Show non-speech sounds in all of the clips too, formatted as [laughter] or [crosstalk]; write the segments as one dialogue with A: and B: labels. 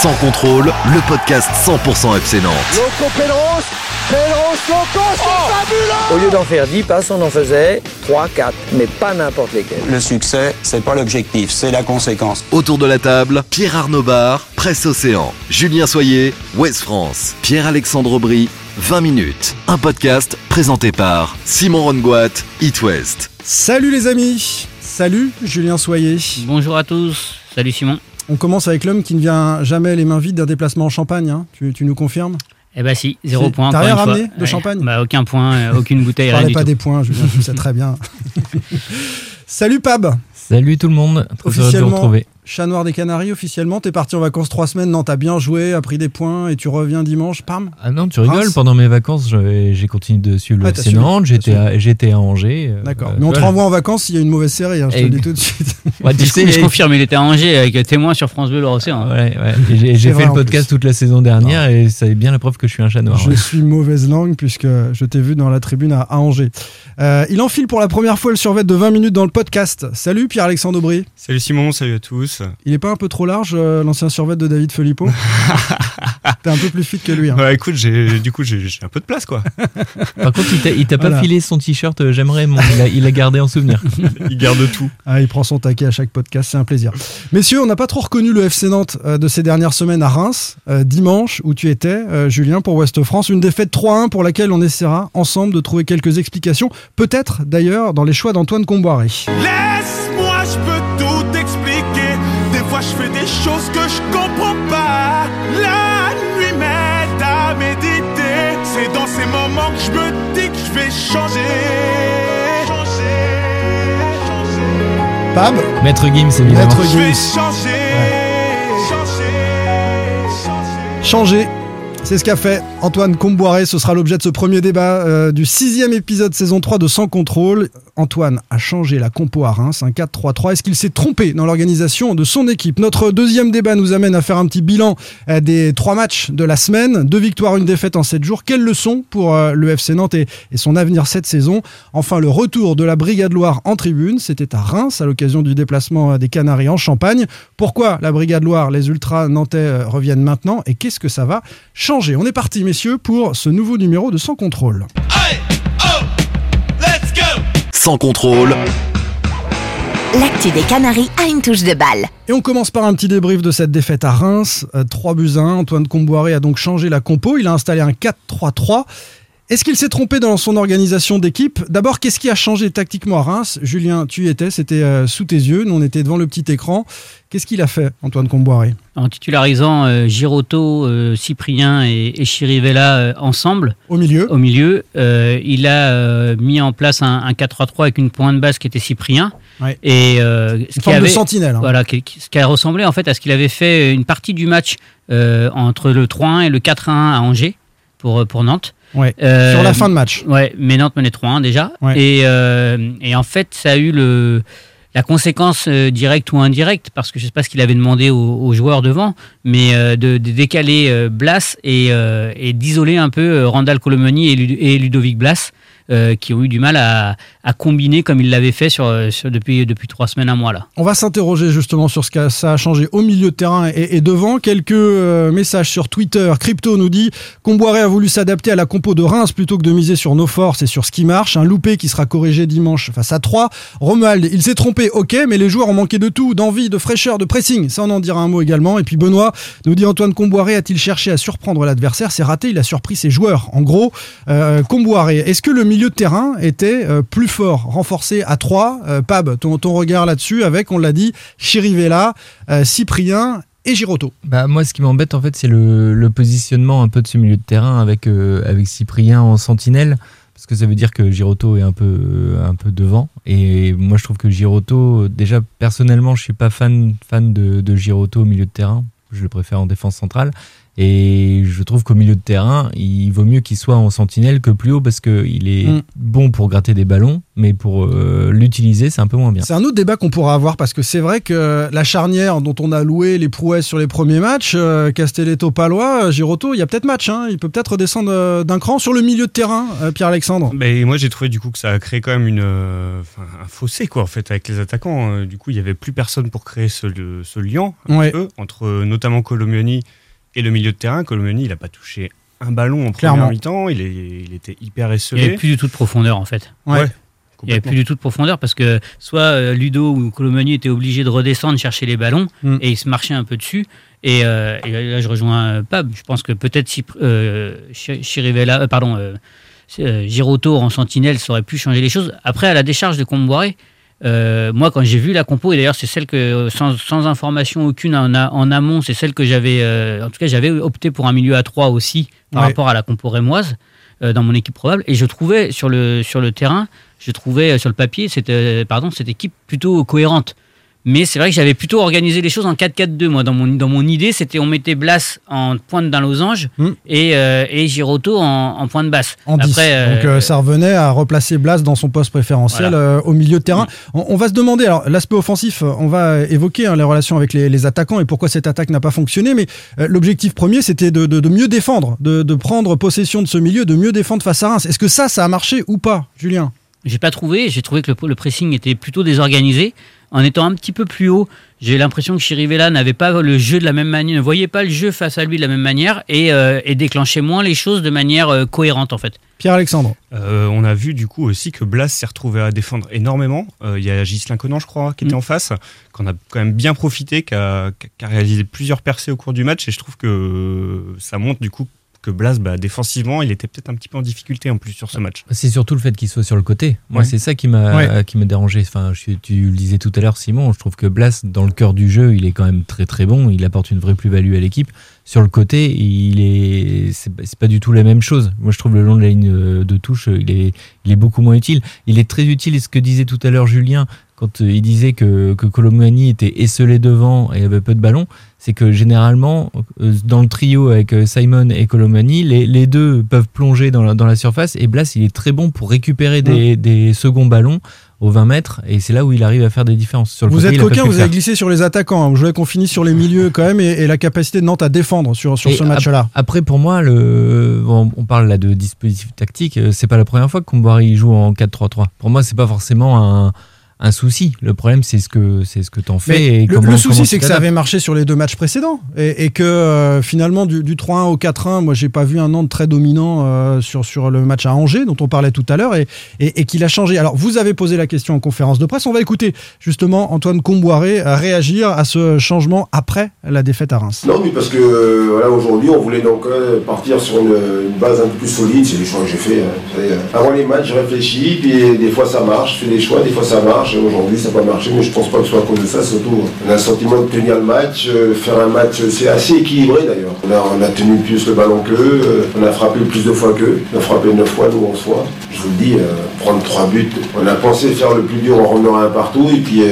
A: Sans contrôle, le podcast 100% FC Nantes.
B: Loco Pedros, Pedros Loco, c'est fabuleux
C: Au lieu d'en faire 10 passes, on en faisait 3, 4, mais pas n'importe lesquels.
D: Le succès, c'est pas l'objectif, c'est la conséquence.
A: Autour de la table, Pierre Arnaud Bar, Presse Océan, Julien Soyer, Ouest France, Pierre-Alexandre Aubry, 20 minutes. Un podcast présenté par Simon Rongoat, It West.
E: Salut les amis Salut Julien Soyer.
F: Bonjour à tous, salut Simon.
E: On commence avec l'homme qui ne vient jamais les mains vides d'un déplacement en Champagne. hein. Tu, tu nous confirmes
F: Eh bah si, zéro point.
E: t'as rien
F: une fois.
E: ramené de champagne
F: Bah aucun point, euh, aucune [laughs] bouteille,
E: Je
F: rien
E: parlais
F: du
E: pas
F: tout.
E: des points, Julien, le sais très bien. [laughs] Salut Pab
G: Salut tout le monde, très heureux de vous
E: Officiellement,
G: retrouver.
E: Chat noir des Canaries, officiellement, t'es parti en vacances trois semaines, non, t'as bien joué, a pris des points et tu reviens dimanche, pam
G: Ah non, tu rigoles,
E: Reims.
G: pendant mes vacances, j'ai continué de suivre
E: Ouais,
G: le
E: t'as
G: FC
E: suivi,
G: Nantes,
E: t'as
G: j'étais à, j'étais à Angers. euh,
E: D'accord.
G: euh,
E: Mais on te
G: voilà.
E: renvoie en vacances s'il y a une mauvaise série, hein, je te
G: Et-
E: le dis tout de suite. [laughs]
G: Ouais, tu
F: Je,
G: sais,
F: je confirme, il était à Angers avec témoin sur France Bleu l'Océan.
G: Ouais, ouais. Et J'ai
E: C'est vrai,
G: fait
E: en
G: le podcast toute la saison dernière et ça est bien la preuve que je suis un chat noir.
E: Je
G: ouais.
E: suis mauvaise langue puisque je t'ai vu dans la tribune à, à Angers. Euh, il enfile pour la première fois le survêt de 20 minutes dans le podcast. Salut Pierre-Alexandre Aubry.
H: Salut Simon, salut à tous.
E: Il est pas un peu trop large, euh, l'ancien survêt de David Filippo [laughs] T'es un peu plus fit que lui. hein.
H: Ouais, écoute, j'ai, du coup, j'ai, j'ai un peu de place, quoi. [laughs]
G: Par contre, il t'a- il t'a pas filé son t-shirt, euh, j'aimerais, mon- il a, il a gardé en souvenir. [laughs]
H: Il garde tout.
E: Ah, il prend son taquet à chaque podcast, c'est un plaisir. Messieurs, on n'a pas trop reconnu le FC Nantes euh, de ces dernières semaines à Reims, euh, dimanche, où tu étais, euh, Julien, pour Ouest France. Une défaite 3-1 pour laquelle on essaiera ensemble de trouver quelques explications, peut-être d'ailleurs dans les choix d'Antoine Comboiré.
B: Laisse-moi, choses que je comprends pas. La nuit m'aide à méditer. C'est dans ces moments que je me dis que je vais changer. Changer, changer.
E: Pab,
G: Maître Gims, évidemment.
E: Maître
B: Je vais
E: Gims.
B: changer. Changer, changer.
E: changer. C'est ce qu'a fait Antoine Comboiré. Ce sera l'objet de ce premier débat euh, du sixième épisode saison 3 de Sans Contrôle. Antoine a changé la compo à Reims, un 4-3-3. Est-ce qu'il s'est trompé dans l'organisation de son équipe? Notre deuxième débat nous amène à faire un petit bilan euh, des trois matchs de la semaine. Deux victoires, une défaite en sept jours. Quelle leçon pour euh, le FC Nantes et, son avenir cette saison? Enfin, le retour de la Brigade Loire en tribune. C'était à Reims à l'occasion du déplacement euh, des Canaries en Champagne. Pourquoi la Brigade Loire, les Ultras nantais reviennent maintenant et qu'est-ce que ça va changer? On est parti, messieurs, pour ce nouveau numéro de Sans Contrôle.
A: Sans contrôle,
I: L'actu des Canaries a une touche de balle.
E: Et on commence par un petit débrief de cette défaite à Reims. Euh, 3 buts à 1. Antoine Comboiré a donc changé la compo. Il a installé un 4-3-3. Est-ce qu'il s'est trompé dans son organisation d'équipe? D'abord, qu'est-ce qui a changé tactiquement à Reims? Julien, tu y étais, c'était euh, sous tes yeux. Nous, on était devant le petit écran. Qu'est-ce qu'il a fait, Antoine Comboiré?
F: En titularisant euh, Giroto, euh, Cyprien et, et Chirivella euh, ensemble
E: Au milieu
F: au milieu, il a mis en place un, un 4-3-3 avec une pointe basse qui était Cyprien.
E: Ouais.
F: Et ce
E: Une
F: qui
E: forme de
F: avait-
E: sentinelle. hein.
F: Voilà, qui- qui- ce qui a ressemblé en fait à ce qu'il avait fait une partie du match entre le 3-1 et le 4-1 à Angers pour, pour Nantes.
E: Ouais.
F: Euh,
E: Sur la fin de match.
F: Ouais, mais Nantes menait 3-1 déjà.
E: Ouais.
F: Et, euh, et en fait, ça a eu le, la conséquence euh, directe ou indirecte, parce que je ne sais pas ce qu'il avait demandé aux, aux joueurs devant, mais de, de décaler Blas et, et d'isoler un peu Randall Lud- et Ludovic Blas, euh, qui ont eu du mal à, combiner comme ils l'avaient fait euh, depuis, trois semaines, un mois là.
E: On va s'interroger justement sur ce que ça a changé au milieu de terrain et, et devant. Quelques euh, messages sur Twitter. Crypto nous dit Comboiré a voulu s'adapter à la compo de Reims plutôt que de miser sur nos forces et sur ce qui marche. Un loupé qui sera corrigé dimanche face à 3. Romuald, il s'est trompé, ok, mais les joueurs ont manqué de tout, d'envie, de fraîcheur, de pressing. Ça, on en dira un mot également. Et puis Benoît nous dit Antoine Comboiré a-t-il cherché à surprendre l'adversaire? C'est raté, il a surpris ses joueurs. En gros, euh, Comboiré, est-ce que le milieu de terrain était euh, plus fort, renforcé à 3 euh, Pab, ton, ton regard là-dessus avec, on l'a dit, Chirivella, euh, Cyprien et Giroto.
G: Bah, moi, ce qui m'embête, en fait, c'est le, le positionnement un peu de ce milieu de terrain avec, avec Cyprien en sentinelle. Parce que ça veut dire que Giroto est un peu, un peu devant. Et moi, je trouve que Giroto, déjà personnellement, je suis pas fan, fan de, de au milieu de terrain. Je le préfère en défense centrale. Et je trouve qu'au milieu de terrain, il vaut mieux qu'il soit en sentinelle que plus haut parce qu'il est
E: Mm.
G: bon pour gratter des ballons, mais pour euh, l'utiliser, c'est un peu moins bien.
E: C'est un autre débat qu'on pourra avoir parce que c'est vrai que la charnière dont on a loué les prouesses sur les premiers matchs, euh, Castelletto-Palois, euh, Giroto, il y a peut-être match. hein. Il peut peut-être redescendre d'un cran sur le milieu de terrain, euh, Pierre-Alexandre.
H: Mais moi j'ai trouvé du coup que ça a créé quand même une, euh, enfin, un fossé quoi en fait avec les attaquants. Euh, Du coup il y avait plus personne pour créer ce, lien un
E: Ouais.
H: peu, entre notamment Colomioni et le milieu de terrain. Colomioni il a pas touché un ballon en
E: Clairement.
H: première mi-temps. Il, était hyper
F: Il n'y
H: esselé.
F: avait plus du tout de profondeur en fait.
E: Ouais.
H: Ouais,
F: Il n'y avait plus du tout de profondeur parce que soit euh, Ludo ou Colomani étaient obligés de redescendre chercher les ballons
E: Mm.
F: et ils se marchaient un peu dessus. Et, euh, et là, je rejoins euh, Pab. Je pense que peut-être si euh, Chi- Chirivella, euh, pardon, Giroto en sentinelle, ça aurait pu changer les choses. Après, à la décharge de Comboiré, euh, moi, quand j'ai vu la compo, et d'ailleurs, c'est celle que, sans, sans information aucune en, a- en amont, c'est celle que j'avais, euh, en tout cas, j'avais opté pour un milieu à 3 aussi par
E: Ouais.
F: rapport à la compo rémoise euh, dans mon équipe probable. Et je trouvais sur le, sur le terrain, je trouvais euh, sur le papier cette, euh, pardon, cette équipe plutôt cohérente. Mais c'est vrai que j'avais plutôt organisé les choses en 4-4-2. Moi, dans mon, dans mon idée, c'était on mettait Blas en pointe d'un losange
E: Hmm.
F: et, euh, et Giroto en, en pointe basse.
E: En 10.
F: Après, euh,
E: Donc euh, ça revenait à replacer Blas dans son poste préférentiel euh, au milieu de terrain. On, on va se demander, alors l'aspect offensif, euh, on va évoquer hein, les relations avec les, les attaquants et pourquoi cette attaque n'a pas fonctionné, mais l'objectif premier c'était de, de- de mieux défendre, de, de prendre possession de ce milieu, de mieux défendre face à Reims. Est-ce que ça, ça a marché ou pas, Julien?
F: J'ai pas trouvé. J'ai trouvé que le, le pressing était plutôt désorganisé. En étant un petit peu plus haut, j'ai l'impression que Chirivella n'avait pas le jeu de la même manière, ne voyait pas le jeu face à lui de la même manière et, euh, et déclenchait moins les choses de manière euh, cohérente en fait.
E: Pierre-Alexandre
H: Euh, on a vu du coup aussi que Blas s'est retrouvé à défendre énormément. Euh, Il y a Gislain Conan, je crois, qui était
F: Mm.
H: en face, qu'on a quand même bien profité, qui a, qui a réalisé plusieurs percées au cours du match. Et je trouve que ça montre du coup que Blas, bah, défensivement, il était peut-être un petit peu en difficulté en plus sur ce match.
G: C'est surtout le fait qu'il soit sur le côté. Moi,
H: Ouais.
G: c'est ça qui m'a
E: Ouais.
G: qui m'a dérangé. Enfin, je, tu le disais tout à l'heure, Simon. Je trouve que Blas, dans le cœur du jeu, il est quand même très très bon. Il apporte une vraie plus-value à l'équipe. Sur le côté, il est c'est pas- du tout la même chose. Moi, je trouve le long de la ligne euh, de touche, il est il est beaucoup moins utile. Il est très utile. Et ce que disait tout à l'heure Julien quand euh, il disait que que Colomani était esselé devant et avait peu de ballons, c'est que généralement euh, dans le trio avec euh, Simon et Colomani, les, les deux peuvent plonger dans la, dans la surface et Blas il est très bon pour récupérer des, des seconds ballons aux 20 mètres et c'est là où il arrive à faire des différences. Sur le
E: Vous
G: côté,
E: êtes coquin, vous avez glissé sur les attaquants. hein. Je voulais qu'on finisse sur les milieux quand même et, et la capacité de Nantes à défendre sur, sur
G: Et
E: ce match-là.
G: ap- Après, pour moi, le, bon, on parle là de dispositif tactique. C'est pas la première fois que Comboiré joue en 4-3-3. Pour moi, c'est pas forcément un, un souci. Le problème, c'est ce que c'est ce que t'en fais. Et
E: le,
G: comment-
E: le souci, c'est que ça avait marché sur les deux matchs précédents et, et que euh, finalement, du, du 3-1 au 4-1, moi, j'ai pas vu un Nantes très dominant euh, sur, sur le match à Angers, dont on parlait tout à l'heure, et, et, et qu'il a changé. Alors, vous avez posé la question en conférence de presse. On va écouter justement Antoine Comboiré euh, réagir à ce changement après la défaite à Reims.
J: Non, mais parce que euh, voilà, aujourd'hui, on voulait donc euh, partir sur une, une base un peu plus solide. C'est les choix que j'ai fait. hein. Avant les matchs, je réfléchis, puis des fois ça marche, je fais des choix, des fois ça marche. Et Aujourd'hui, ça n'a pas marché, mais je pense pas que ce soit à cause de ça. Surtout, on a le sentiment de tenir le match, euh, faire un match, euh, c'est assez équilibré d'ailleurs. On a, tenu plus le ballon qu'eux, euh, on a frappé plus de fois qu'eux. On a frappé 9 fois, nous 11 fois. Je vous le dis, euh, prendre 3 buts. On a pensé faire le plus dur en rendant un partout, et puis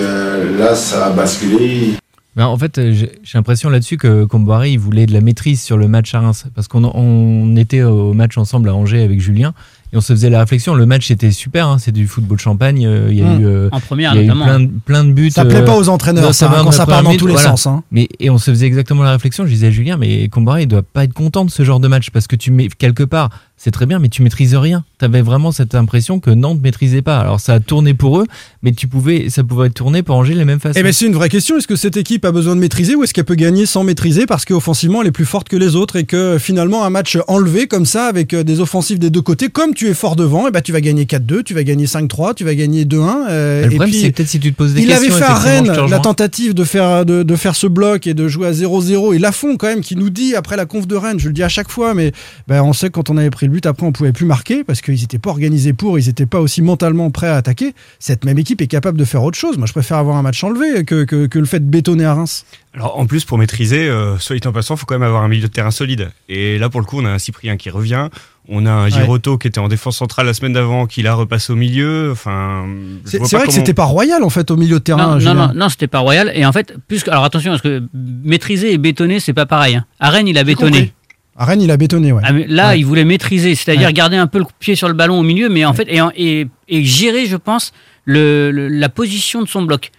J: là, ça a basculé.
G: Ben, en fait, j'ai l'impression là-dessus que Comboiré, il voulait de la maîtrise sur le match à Reims. Parce qu'on on était au match ensemble à Angers avec Julien. Et on se faisait la réflexion. Le match était super. hein, c'est du football champagne. euh, Il y a
E: Mm.
G: eu, euh,
F: En première
G: il y a eu
F: notamment.
G: plein, de- plein de buts.
E: Ça plaît
G: euh,
E: pas aux entraîneurs, ça, hein, quand ça part dans
G: première
E: tous les sens. hein.
G: Mais et on se faisait exactement la réflexion. Je disais à Julien, mais Comboiré, il doit pas être content de ce genre de match parce que tu mets quelque part, c'est très bien, mais tu maîtrises rien. Tu avais vraiment cette impression que Nantes maîtrisait pas. Alors ça a tourné pour eux, mais tu pouvais, ça pouvait tourner pour Angers de la même façon.
E: Eh ben, c'est une vraie question. Est-ce que cette équipe a besoin de maîtriser ou est-ce qu'elle peut gagner sans maîtriser parce qu'offensivement elle est plus forte que les autres et que finalement un match enlevé comme ça avec euh, des offensives des deux côtés, comme tu es fort devant, eh ben, tu vas gagner 4-2, tu vas gagner 5-3, tu vas gagner 2-1. euh,
G: le
E: et
G: problème,
E: puis,
G: c'est peut-être si tu te poses des
E: il avait
G: questions.
E: fait à
G: effectivement, je te
E: Rennes la tentative de faire, de, de faire ce bloc et de jouer à 0-0. Et Lafont, quand même, qui nous dit après la conf de Rennes, je le dis à chaque fois, mais ben, on sait que quand on avait pris le but, après on pouvait plus marquer parce qu'ils n'étaient pas organisés pour, ils n'étaient pas aussi mentalement prêts à attaquer. Cette même équipe est capable de faire autre chose. Moi, je préfère avoir un match enlevé que, que, que le fait de bétonner à Reims.
H: Alors en plus pour maîtriser, euh, soit dit en passant, faut quand même avoir un milieu de terrain solide. Et là pour le coup, on a un Cyprien qui revient, On a un Giroto qui était en défense centrale la semaine d'avant, qui l'a repassé au milieu. Enfin,
E: C'est vrai que
H: comment-
E: c'était pas royal en fait au milieu de terrain.
F: Non, non, non, non, c'était pas royal. Et en fait, puisque, alors attention, parce que maîtriser et bétonner, c'est pas pareil. Hein. À Rennes, il a bétonné.
E: À Rennes, il a bétonné, ouais.
F: Ah, mais là,
E: Ouais.
F: il voulait maîtriser, c'est-à-dire
E: Ouais.
F: garder un peu le pied sur le ballon au milieu, mais en fait, et, et, et gérer, je pense, le, le- la position de son bloc.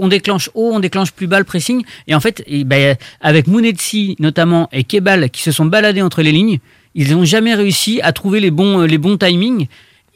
F: On déclenche haut, on déclenche plus bas le pressing, et en fait, et ben, avec Mounetsi notamment et Kebal qui se sont baladés entre les lignes, ils n'ont jamais réussi à trouver les bons, les bons timings.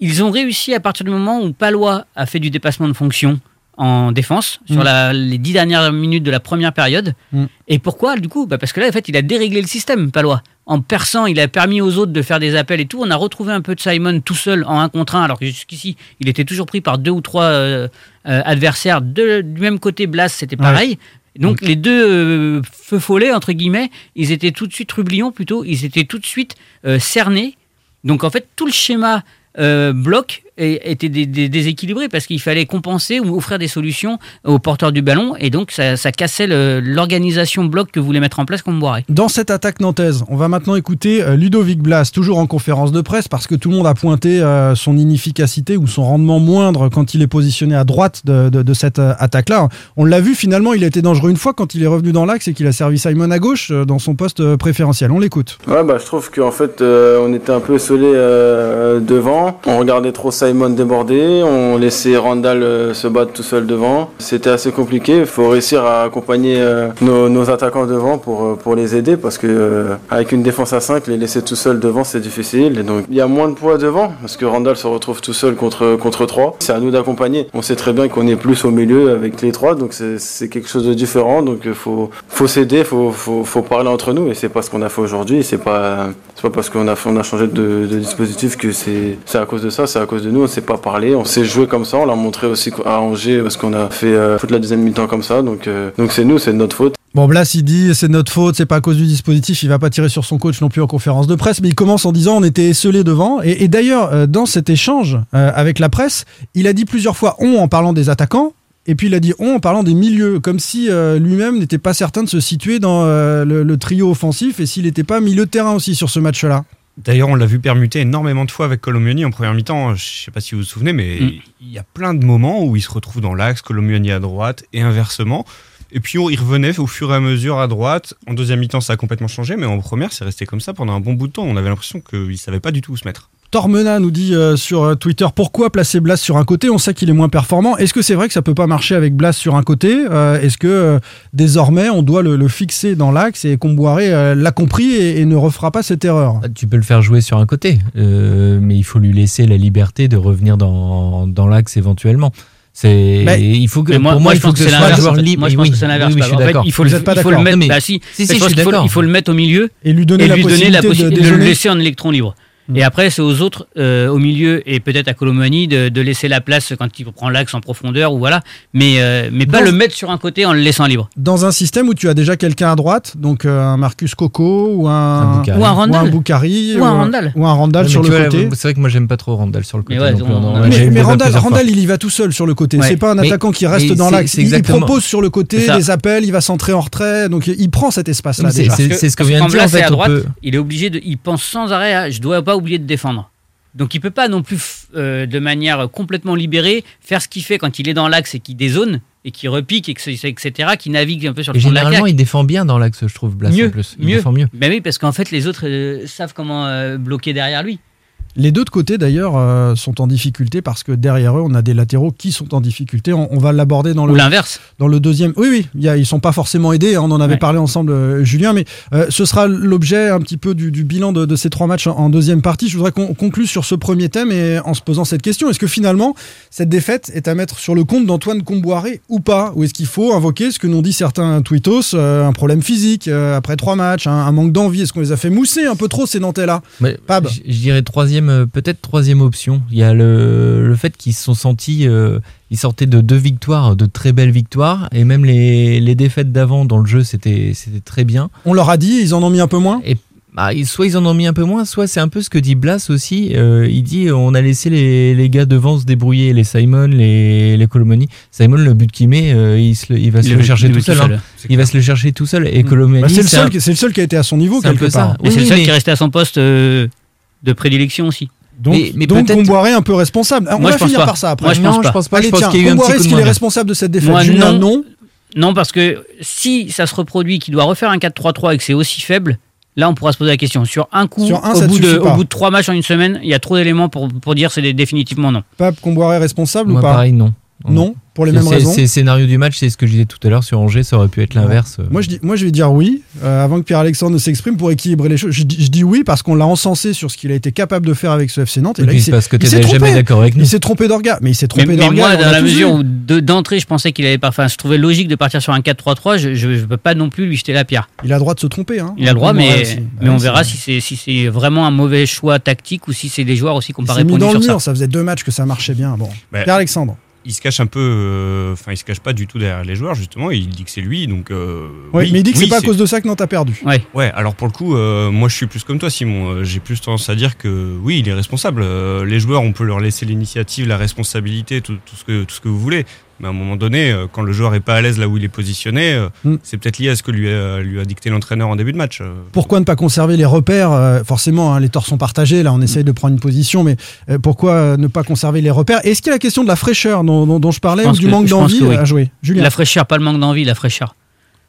F: Ils ont réussi à partir du moment où Palois a fait du dépassement de fonction en défense sur
E: Mm.
F: la- les dix dernières minutes de la première période.
E: Mm.
F: Et pourquoi du coup? Bah Parce que là, en fait, il a déréglé le système, Palois. En perçant, il a permis aux autres de faire des appels et tout. On a retrouvé un peu de Simon tout seul en un contre un, alors que jusqu'ici, il était toujours pris par deux ou trois euh, euh, adversaires. De- du même côté, Blas, c'était pareil. Donc les deux euh, feux follets, entre guillemets, ils étaient tout de suite, Rublion plutôt, ils étaient tout de suite cernés. Donc en fait, tout le schéma bloc était dé- dé- déséquilibré parce qu'il fallait compenser ou offrir des solutions aux porteurs du ballon et donc ça, ça cassait l'organisation bloc que voulait mettre en place Comboiré.
E: Dans cette attaque nantaise, on va maintenant écouter euh, Ludovic Blas, toujours en conférence de presse, parce que tout le monde a pointé euh, son inefficacité ou son rendement moindre quand il est positionné à droite de, de- de cette euh, attaque-là. On l'a vu finalement, il a été dangereux une fois quand il est revenu dans l'axe et qu'il a servi Simon à gauche euh, dans son poste préférentiel. On l'écoute.
K: Ouais, bah, je trouve qu'en fait, euh, on était un peu isolé euh, devant. On regardait trop Simon déborder. On laissait Randall euh, se battre tout seul devant. C'était assez compliqué. Il faut réussir à accompagner euh, nos, attaquants devant pour, euh, pour les aider parce que avec une défense à 5, les laisser tout seul devant, c'est difficile. Donc, il y a moins de poids devant parce que Randall se retrouve tout seul contre, contre 3. C'est à nous d'accompagner. On sait très bien qu'on est plus au milieu avec les 3, donc c'est quelque chose de différent. Donc, il faut, s'aider, faut, faut, parler entre nous et c'est pas ce qu'on a fait aujourd'hui. C'est pas, pas parce qu'on a, changé de, dispositif que c'est à cause de ça, c'est à cause de nous. On sait pas parler, on sait jouer comme ça. On l'a montré aussi à Angers parce qu'on a fait euh, toute la deuxième mi-temps comme ça. Donc, euh, donc c'est nous, c'est de notre faute.
E: Bon, Blas, il dit c'est notre faute, c'est pas à cause du dispositif, il va pas tirer sur son coach non plus en conférence de presse, mais il commence en disant on était esselés devant. Et, d'ailleurs, euh, dans cet échange avec la presse, il a dit plusieurs fois on en parlant des attaquants. Et puis il a dit on en parlant des milieux, comme si lui-même n'était pas certain de se situer dans le, le trio offensif et s'il n'était pas milieu de terrain aussi sur ce match-là.
H: D'ailleurs, on l'a vu permuter énormément de fois avec Colomioni en première mi-temps. Je sais pas si vous vous souvenez, mais
F: Mm.
H: il y a plein de moments où il se retrouve dans l'axe, Colomioni à droite et inversement. Et puis on- il revenait au fur et à mesure à droite. En deuxième mi-temps, ça a complètement changé, mais en première, c'est resté comme ça pendant un bon bout de temps. On avait l'impression qu'il savait pas du tout où se mettre.
E: Tormena nous dit euh, sur euh, Twitter pourquoi placer Blas sur un côté? On sait qu'il est moins performant. Est-ce que c'est vrai que ça peut pas marcher avec Blas sur un côté? Euh, Est-ce que euh, désormais on doit le, le fixer dans l'axe et Comboiré euh, l'a compris et, et ne refera pas cette erreur?
G: Ah, Tu peux le faire jouer sur un côté, euh, mais il faut lui laisser la liberté de revenir dans, dans l'axe éventuellement. C'est,
E: Mais-
G: il faut que,
F: moi,
G: pour
F: moi,
G: il faut
F: pense
G: que
F: que
G: ce
F: c'est
G: soit un
F: l'inverse.
G: joueur
F: en fait.
G: libre.
F: Moi, je pense
G: oui,
F: que c'est l'inverse.
G: oui, oui, je suis
F: En fait,
G: d'accord.
F: il faut
E: Vous
F: le,
E: êtes pas
F: il faut le
E: d'accord
F: mettre. Bah, si.
G: Si, si,
F: je
G: je
F: pense
G: suis d'accord.
F: il faut le mettre au milieu
E: et lui donner
F: et
E: la
F: lui donner la
E: possibilité de
F: le laisser en électron libre. Et après, c'est aux autres, euh, au milieu et peut-être à Colomani, de, de laisser la place quand il prend l'axe en profondeur ou voilà. Mais, euh, mais pas
E: Dans-
F: le mettre sur un côté en le laissant libre.
E: Dans un système où tu as déjà quelqu'un à droite, donc euh, un Marcus Coco ou un,
G: Un Boukari.
F: Ou un Randall. Ou un Randall.
E: ou un Randall
G: Ouais,
E: sur le
G: vois,
E: côté.
G: C'est vrai que moi, j'aime pas trop Randall sur le côté.
F: Mais ouais,
G: non plus.
F: on-
G: ouais,
E: Mais, mais Randall, il y va tout seul sur le côté.
F: Ouais.
E: C'est pas un
G: Mais-
E: attaquant qui reste dans l'axe. Il, propose sur le côté les appels, il va centrer en retrait. Donc il prend cet espace-là déjà.
G: c'est- ce que vient de
F: quand
G: dire,
F: il est obligé de, il pense sans arrêt à, je dois pas oublier de défendre. Donc il peut pas non plus euh, de manière complètement libérée faire ce qu'il fait quand il est dans l'axe et qu'il dézone et qu'il repique et que c'est- etc. qui navigue un peu sur le
G: Et généralement, il défend bien dans l'axe, je trouve, Blas,
F: Mieux,
G: en plus. Il
F: mieux.
G: défend mieux.
F: Ben oui, parce qu'en fait les autres euh, savent comment euh, bloquer derrière lui.
E: Les deux de côté d'ailleurs euh, sont en difficulté parce que derrière eux on a des latéraux qui sont en difficulté. On, on va l'aborder dans
F: Ou
E: le
F: l'inverse.
E: dans le deuxième. Oui oui, y a- ils sont pas forcément aidés. hein, on en avait
F: Ouais.
E: parlé ensemble, euh, Julien. Mais euh, ce sera l'objet un petit peu du, du bilan de, de ces trois matchs en, en deuxième partie. Je voudrais qu'on conclue sur ce premier thème et en se posant cette question est-ce que finalement cette défaite est à mettre sur le compte d'Antoine Comboiré ou pas? Ou est-ce qu'il faut invoquer ce que nous dit certains tweetos, un problème physique après trois matchs, un, un manque d'envie? Est-ce qu'on les a fait mousser un peu trop ces Nantais là
G: Mais
E: Pab.
G: Je, je dirais troisième, euh, peut-être troisième option. Il y a le, le fait qu'ils se sont sentis, euh, ils sortaient de deux victoires, de très belles victoires, et même les, les défaites d'avant dans le jeu, c'était c'était très bien.
E: On leur a dit, ils en ont mis un peu moins?
G: Et bah, ils- soit ils en ont mis un peu moins, soit c'est un peu ce que dit Blas aussi. euh, il dit on a laissé les, les gars devant se débrouiller, les Simon, les, les Colomani. Simon, le but qu'il met, euh, il, se il va se
F: Il
G: le,
F: le-
G: chercher tout seul.
F: tout
G: hein.
F: seul.
G: Il va se le chercher tout seul. Et Colomani,
E: Bah, c'est le,
G: c'est
E: seul
G: un-
E: qui- c'est le seul qui a été à son niveau quelque part.
G: ça.
F: Et
G: Oui,
F: c'est le seul
G: mais-
F: qui est resté à son poste euh, de prédilection aussi.
E: Donc,
G: Mais- mais
E: donc Comboiré un peu responsable. On
F: Moi,
E: va
F: je pense
E: finir
F: pas.
E: par ça après.
F: Moi, je pense
G: non,
F: pas.
G: je pense pas.
E: Allez,
G: je pense
E: tiens, Comboiré, est-ce qu'il est responsable de cette défaite
F: Moi,
E: Julien,
F: non.
E: non.
F: Non, parce que si ça se reproduit, qu'il doit refaire un 4-3-3 et que c'est aussi faible, là on pourra se poser la question. Sur un coup,
E: Sur un,
F: au, bout de,
E: suffit pas.
F: au bout de trois matchs en une semaine, il y a trop d'éléments pour, pour dire c'est définitivement non.
E: Pape Comboiré responsable
G: Moi,
E: ou pas
G: pareil, non.
E: Non, pour les mêmes raisons.
G: C'est le scénario du match, c'est ce que je disais tout à l'heure sur Angers, ça aurait pu être l'inverse.
E: Moi je, dis, moi je vais dire oui, euh, avant que Pierre-Alexandre ne s'exprime pour équilibrer les choses. Je, dis- je dis oui parce qu'on l'a encensé sur ce qu'il a été capable de faire avec ce FC Nantes.
G: Et
E: là,
G: puis
E: il
G: parce que
E: il
G: tu
E: s'est
G: n'étais
E: trompé.
G: jamais d'accord avec nous.
E: Il s'est trompé d'orga. Mais il s'est trompé
F: mais
E: d'orga.
F: moi, dans
E: l'a
F: mesure où de- d'entrée je pensais qu'il avait pas. Enfin, je trouvais logique de partir sur un 4-3-3, je, je, je peux pas non plus lui jeter la pierre.
E: Il a le droit de se tromper. Hein.
F: Il a le droit, mais, on verra si c'est si vraiment un mauvais choix tactique ou si c'est les joueurs aussi sur
E: mur,
F: ça.
E: ça faisait deux matchs que ça marchait bien. Bon, Pierre-Alexandre.
H: Il se cache un peu, euh, enfin il se cache pas du tout derrière les joueurs justement. Il dit que c'est lui, donc. euh,
E: Ouais,
H: oui,
E: mais il dit que
H: oui,
E: c'est pas à cause de ça que Nantes a perdu.
F: Ouais.
H: Ouais, alors pour le coup, euh, moi je suis plus comme toi, Simon. Euh, J'ai plus tendance à dire que oui, il est responsable. Euh, les joueurs, on peut leur laisser l'initiative, la responsabilité, tout, tout ce que tout ce que vous voulez. Mais à un moment donné, euh, quand le joueur est pas à l'aise là où il est positionné, euh,
E: Mm.
H: c'est peut-être lié à ce que lui a, lui a dicté l'entraîneur en début de match. Euh,
E: Pourquoi ne pas conserver les repères Forcément, hein, les torts sont partagés. Là, on essaye de prendre une position, mais pourquoi ne pas conserver les repères? Est-ce qu'il y a la question de la fraîcheur dont, dont- dont je parlais
F: Je
E: ou du
F: que-
E: manque d'envie
F: oui.
E: à jouer? Julien
F: La fraîcheur, pas le manque d'envie, la fraîcheur.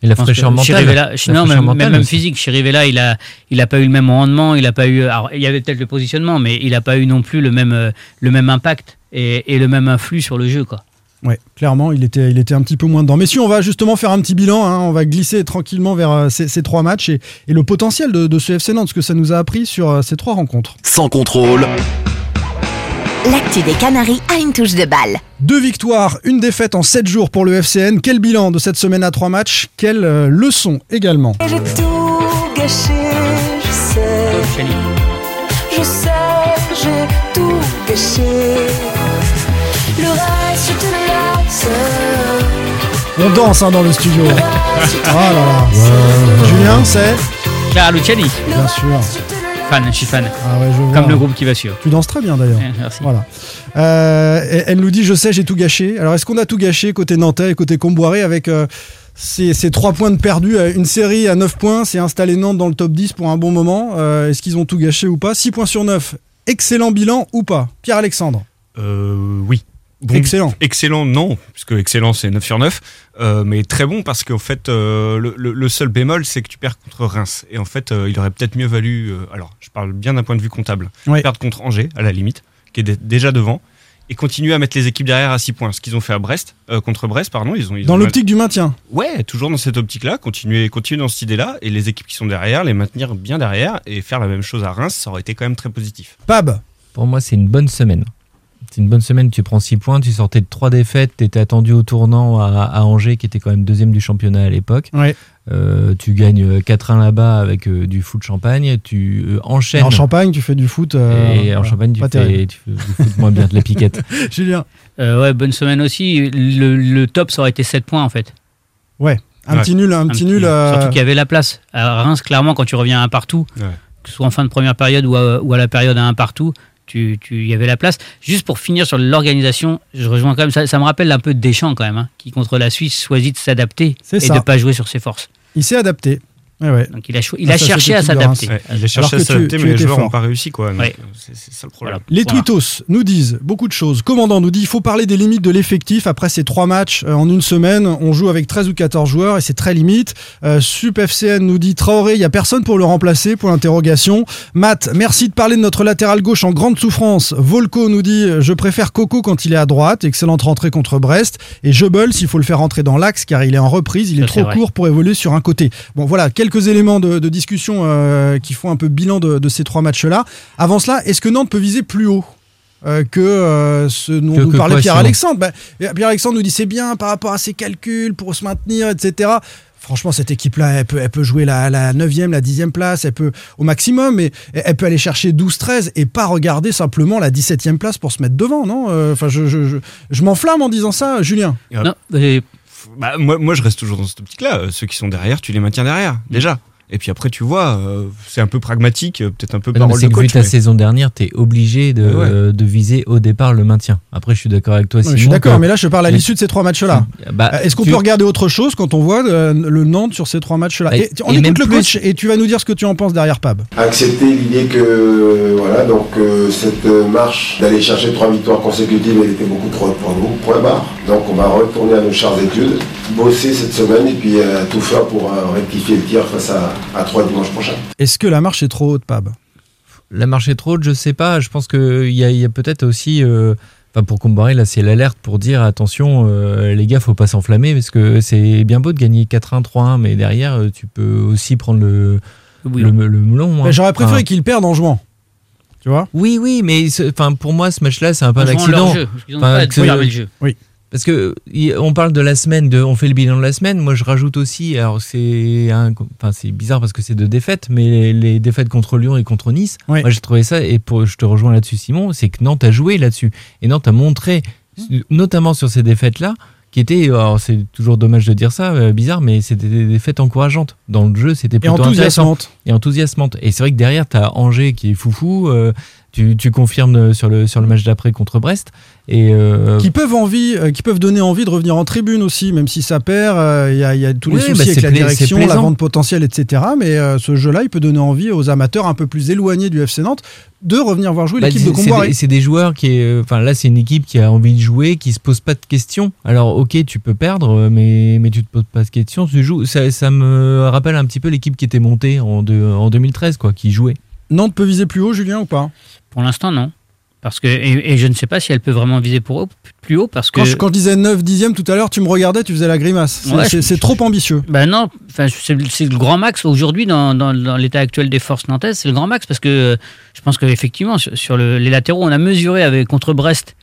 G: Et la fraîcheur mentale.
F: Chirivella-
G: La
F: non,
G: fraîcheur
F: même,
G: mentale
F: même physique. Chirivella, il a, il a pas eu le même rendement, il a pas eu. Alors, il y avait peut-être le positionnement, mais il a pas eu non plus le même, le même impact et, et le même influx sur le jeu, quoi.
E: Ouais, clairement, il était, il était un petit peu moins dedans. Messieurs, on va justement faire un petit bilan. hein. On va glisser tranquillement vers euh, ces, ces trois matchs et, et le potentiel de, de ce FC Nantes, ce que ça nous a appris sur euh, ces trois rencontres.
A: Sans contrôle,
I: L'actu des Canaries a une touche de balle.
E: Deux victoires, une défaite en sept jours pour le FCN. Quel bilan de cette semaine à trois matchs? Quelle euh, leçon également?
L: J'ai tout gâché, je sais, je sais, j'ai tout gâché. Le
E: On danse hein, dans le studio. Oh là là. Julien, c'est
F: Clara Luciani,
E: Bien sûr.
F: fan, je suis fan.
E: Ah ouais, je vois.
F: Comme le groupe qui va suivre.
E: Tu danses très bien d'ailleurs.
F: Merci.
E: Voilà. Euh, elle- nous dit Je sais, j'ai tout gâché. Alors, est-ce qu'on a tout gâché côté Nantais et côté Comboiré avec euh, ces, ces trois points de perdus euh, Une série à 9 points, c'est installé Nantes dans le top 10 pour un bon moment. Euh, est-ce qu'ils ont tout gâché ou pas? 6 points sur 9. Excellent bilan ou pas? Pierre-Alexandre
H: Euh, oui. Bon-
E: Excellent.
H: Excellent, non, puisque excellent c'est 9 sur 9, euh, mais très bon parce qu'en fait, euh, le, le- le seul bémol c'est que tu perds contre Reims. Et en fait, euh, il aurait peut-être mieux valu, euh, alors je parle bien d'un point de vue comptable,
E: Ouais.
H: perdre contre Angers à la limite, qui est dé- déjà devant, et continuer à mettre les équipes derrière à 6 points. Ce qu'ils ont fait à Brest, euh, contre Brest, pardon. Ils ont, ils
E: Dans l'optique du maintien
H: Ouais, toujours dans cette optique-là, continuer, continuer dans cette idée-là, et les équipes qui sont derrière, les maintenir bien derrière, et faire la même chose à Reims, ça aurait été quand même très positif.
E: Pab
G: Pour moi, c'est une bonne semaine. C'est une bonne semaine, tu prends 6 points, tu sortais de 3 défaites, tu étais attendu au tournant à, à Angers, qui était quand même deuxième du championnat à l'époque.
E: Ouais.
G: Euh, tu gagnes euh, 4-1 là-bas avec euh, du foot champagne, tu euh, enchaînes.
E: En Champagne, tu fais du foot. euh,
G: et en Champagne, tu fais,
E: terrible.
G: tu fais du foot moins bien, de la piquette. [laughs]
E: Julien
F: Euh, ouais, bonne semaine aussi. Le, le top, ça aurait été 7 points en fait.
E: Ouais. Un
H: Ouais.
E: petit nul, un, petit nul. euh,
F: Surtout qu'il y avait la place. À Reims, clairement, quand tu reviens à un partout,
H: Ouais.
F: que ce soit en fin de première période ou à, ou à la période à un partout, tu, tu, y avait la place. Juste pour finir sur l'organisation, je rejoins quand même, ça, ça me rappelle un peu de Deschamps quand même, hein, qui contre la Suisse choisit de s'adapter et
E: ça.
F: de ne pas jouer sur ses forces.
E: Il s'est adapté. Ouais, ouais.
F: Donc il a, il
E: Ah,
F: a
E: ça,
F: cherché à s'adapter.
H: Ouais, il a cherché
E: Alors
H: à s'adapter, mais les joueurs n'ont pas réussi, quoi. Donc,
F: Ouais.
H: c'est c'est ça le problème.
E: Les
F: Voilà.
E: tweetos nous disent beaucoup de choses. Commandant nous dit il faut parler des limites de l'effectif. Après ces trois matchs euh, en une semaine, on joue avec 13 ou 14 joueurs et c'est très limite. Euh, Sup FCN nous dit Traoré, il n'y a personne pour le remplacer Pour l'interrogation. Matt, merci de parler de notre latéral gauche en grande souffrance. Volko nous dit je préfère Coco quand il est à droite. Excellente rentrée contre Brest. Et Jebel, s'il faut le faire rentrer dans l'axe car il est en reprise, il
F: Ça,
E: est trop
F: vrai.
E: court pour évoluer sur un côté. Bon voilà, quelques éléments de, de discussion euh, qui font un peu bilan de, de ces trois matchs-là. Avant cela, est-ce que Nantes peut viser plus haut euh, que euh, ce dont
G: Que-
E: nous
G: que
E: parlait Pierre-Alexandre? Bah, Pierre-Alexandre nous dit c'est bien par rapport à ses calculs pour se maintenir, etc. Franchement, cette équipe-là, elle peut, elle peut jouer la, la 9e, la 10e place, elle peut au maximum, mais elle peut aller chercher 12-13 et pas regarder simplement la 17e place pour se mettre devant, non? Euh, Enfin, je, je, je, je m'enflamme en disant ça, Julien.
F: Non,
H: Bah, moi, moi, je reste toujours dans cette optique-là. Euh, Ceux qui sont derrière, tu les maintiens derrière, déjà. Et puis après, tu vois, euh, c'est un peu pragmatique, euh, peut-être un peu
G: non, mais
H: parole
G: c'est
H: de
G: que vu ta
H: mais-
G: saison dernière, tu es obligé de,
H: Ouais.
G: euh, de viser au départ le maintien. Après, je suis d'accord avec toi.
E: Ouais, je suis
G: Simon,
E: d'accord, mais là je parle à
G: mais-
E: l'issue de ces trois matchs-là.
G: Bah,
E: Est-ce qu'on
G: tu-
E: peut regarder autre chose quand on voit euh, le Nantes sur ces trois matchs-là?
G: Bah,
E: Et On
G: et
E: écoute le
G: plus-
E: coach et tu vas nous dire ce que tu en penses derrière Pab.
J: accepter l'idée que euh, voilà donc euh, cette marche d'aller chercher trois victoires consécutives elle était beaucoup trop haute pour nous point barre donc on va retourner à nos chères études bosser cette semaine et puis euh, tout faire pour euh, rectifier le tir face à, à 3 dimanche prochain
E: Est-ce que la marche est trop haute, Pab?
G: La marche est trop haute, je sais pas. Je pense qu'il y a, il y a peut-être aussi. euh, Enfin, pour Combaré, là, c'est l'alerte pour dire attention, euh, les gars, faut pas s'enflammer parce que c'est bien beau de gagner 4-1, 3-1, mais derrière, euh, tu peux aussi prendre le,
F: Oui,
G: le, le melon. hein.
E: J'aurais préféré
G: Enfin,
E: qu'ils perdent en jouant. Tu vois?
G: Oui, oui, mais enfin, pour moi, ce match-là, c'est un peu un
F: leur
G: accident.
F: jeu, parce ont pas
G: que-
F: observé le jeu.
E: Oui.
G: Parce que on parle de la semaine, de, on fait le bilan de la semaine. Moi, je rajoute aussi, alors c'est, un- enfin c'est bizarre parce que c'est deux défaites, mais les, les défaites contre Lyon et contre Nice.
E: Oui.
G: Moi, j'ai trouvé ça et pour, je te rejoins là-dessus, Simon, c'est que Nantes a joué là-dessus et Nantes a montré, notamment sur ces défaites-là, qui étaient, alors c'est toujours dommage de dire ça, euh, bizarre, mais c'était des défaites encourageantes. Dans le jeu, c'était
E: Et
G: plutôt intéressant
E: enthousiasmante.
G: et enthousiasmante. Et c'est vrai que derrière, tu as Angers qui est foufou. euh, tu, tu confirmes sur le, sur le match d'après contre Brest. Et, euh,
E: Qui peuvent, envie, euh, qui peuvent donner envie de revenir en tribune aussi, même si ça perd. euh, Il y, a- il y a tous les
G: Oui,
E: soucis
G: bah,
E: avec la direction, la vente potentielle, etc. Mais euh, ce jeu-là, il peut donner envie aux amateurs un peu plus éloignés du FC Nantes de revenir voir jouer
G: Bah,
E: l'équipe de
G: c'est
E: Comboiré.
G: des- C'est des joueurs qui, euh, enfin là, c'est une équipe qui a envie de jouer, qui se pose pas de questions. Alors, ok, tu peux perdre, euh, mais mais tu te poses pas de questions. Tu joues. Ça, ça me rappelle un petit peu l'équipe qui était montée en, de- en 2013, quoi, qui jouait.
E: Nantes peut viser plus haut, Julien, ou pas?
F: Pour l'instant, non. Parce que, et, et je ne sais pas si elle peut vraiment viser pour haut- plus haut parce que.
E: quand, je, quand je disais 9 dixième tout à l'heure, tu me regardais, tu faisais la grimace. C'est
F: Ouais,
E: trop ambitieux.
F: Ben non, c'est le grand max aujourd'hui dans, dans- dans l'état actuel des forces nantaises, c'est le grand max parce que euh, je pense qu'effectivement sur, sur le- les latéraux, on a mesuré avec contre Brest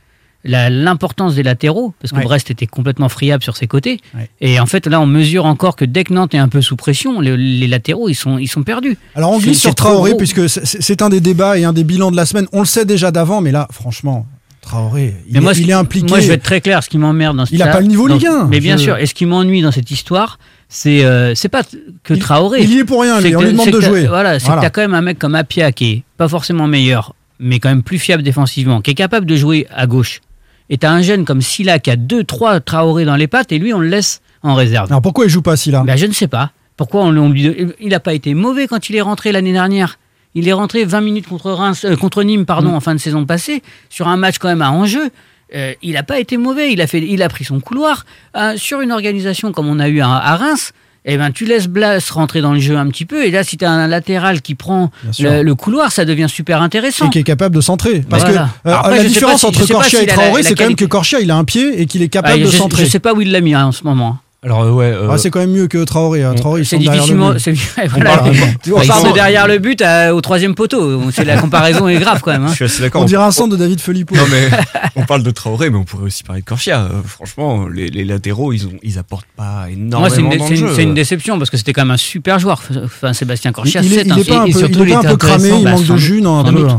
F: l'importance des latéraux parce que
E: Ouais.
F: Brest était complètement friable sur ses côtés.
E: Ouais.
F: Et en fait, là, on mesure encore que dès que Nantes est un peu sous pression, les, les latéraux ils sont ils sont perdus.
E: Alors on glisse sur Traoré, puisque c'est- un des débats et un des bilans de la semaine. On le sait déjà d'avant, mais là, franchement, Traoré, il,
F: Mais moi,
E: est, il est impliqué.
F: Moi, je vais être très clair. Ce qui m'emmerde dans ce
E: Il a
F: ça-
E: pas le niveau
F: dans-
E: Ligue 1,
F: Mais bien
E: je-
F: sûr. Et ce qui m'ennuie dans cette histoire, c'est euh, c'est pas que Traoré.
E: il y est pour rien, lui, on lui demande de jouer.
F: Voilà, c'est
E: Voilà.
F: que t'as quand même un mec comme Apia qui est pas forcément meilleur, mais quand même plus fiable défensivement, qui est capable de jouer à gauche. Et t'as un jeune comme Silla qui a deux, trois Traoré dans les pattes, et lui, on le laisse en réserve.
E: Alors pourquoi il joue pas si là
F: Ben, je ne sais pas. Pourquoi on, on lui Il n'a pas été mauvais quand il est rentré l'année dernière. Il est rentré 20 minutes contre, Reims, euh, contre Nîmes
E: Mm.
F: pardon, en fin de saison passée, sur un match quand même à enjeu. Euh, il n'a pas été mauvais. Il a, fait, il a pris son couloir. Euh, sur une organisation comme on a eu à, à Reims, eh ben, tu laisses Blas rentrer dans le jeu un petit peu. Et là, si tu as un latéral qui prend le, le couloir, ça devient super intéressant.
E: et qui est capable de centrer. Parce
F: Voilà.
E: que euh,
F: Après,
E: la différence
F: si-
E: entre Corchia et Traoré, c'est quand même que Corchia, il a un pied et qu'il est capable
F: Ah,
E: de
F: je,
E: centrer.
F: je sais pas où il l'a mis hein, en ce moment.
G: Alors euh, ouais. euh,
E: Ah, c'est quand même mieux que Traoré. hein. Traoré,
F: C'est
E: derrière le
F: difficilement.
E: but.
F: c'est- [laughs] voilà.
E: parle-
F: on
G: Bah, ils
F: part de derrière le but à- au troisième poteau. C'est la comparaison est grave quand même. hein.
H: Je suis assez d'accord.
E: On dirait un centre de David Filippo.
H: Non mais [laughs] on parle de Traoré, mais on pourrait aussi parler de Corchia. Euh, franchement, les, les latéraux, ils ont, ils apportent pas énormément
F: Moi, c'est une,
H: dans
F: c'est
H: le
F: une-
H: jeu.
F: c'est une déception parce que c'était quand même un super joueur. Enfin, Sébastien Corchia,
E: Il est-
F: c'est
E: il
F: un
E: est pas un peu-
G: surtout,
E: il est pas
G: il
E: un peu
G: était
E: cramé, il
G: intéressant.
E: manque de
F: Bah,
E: jus,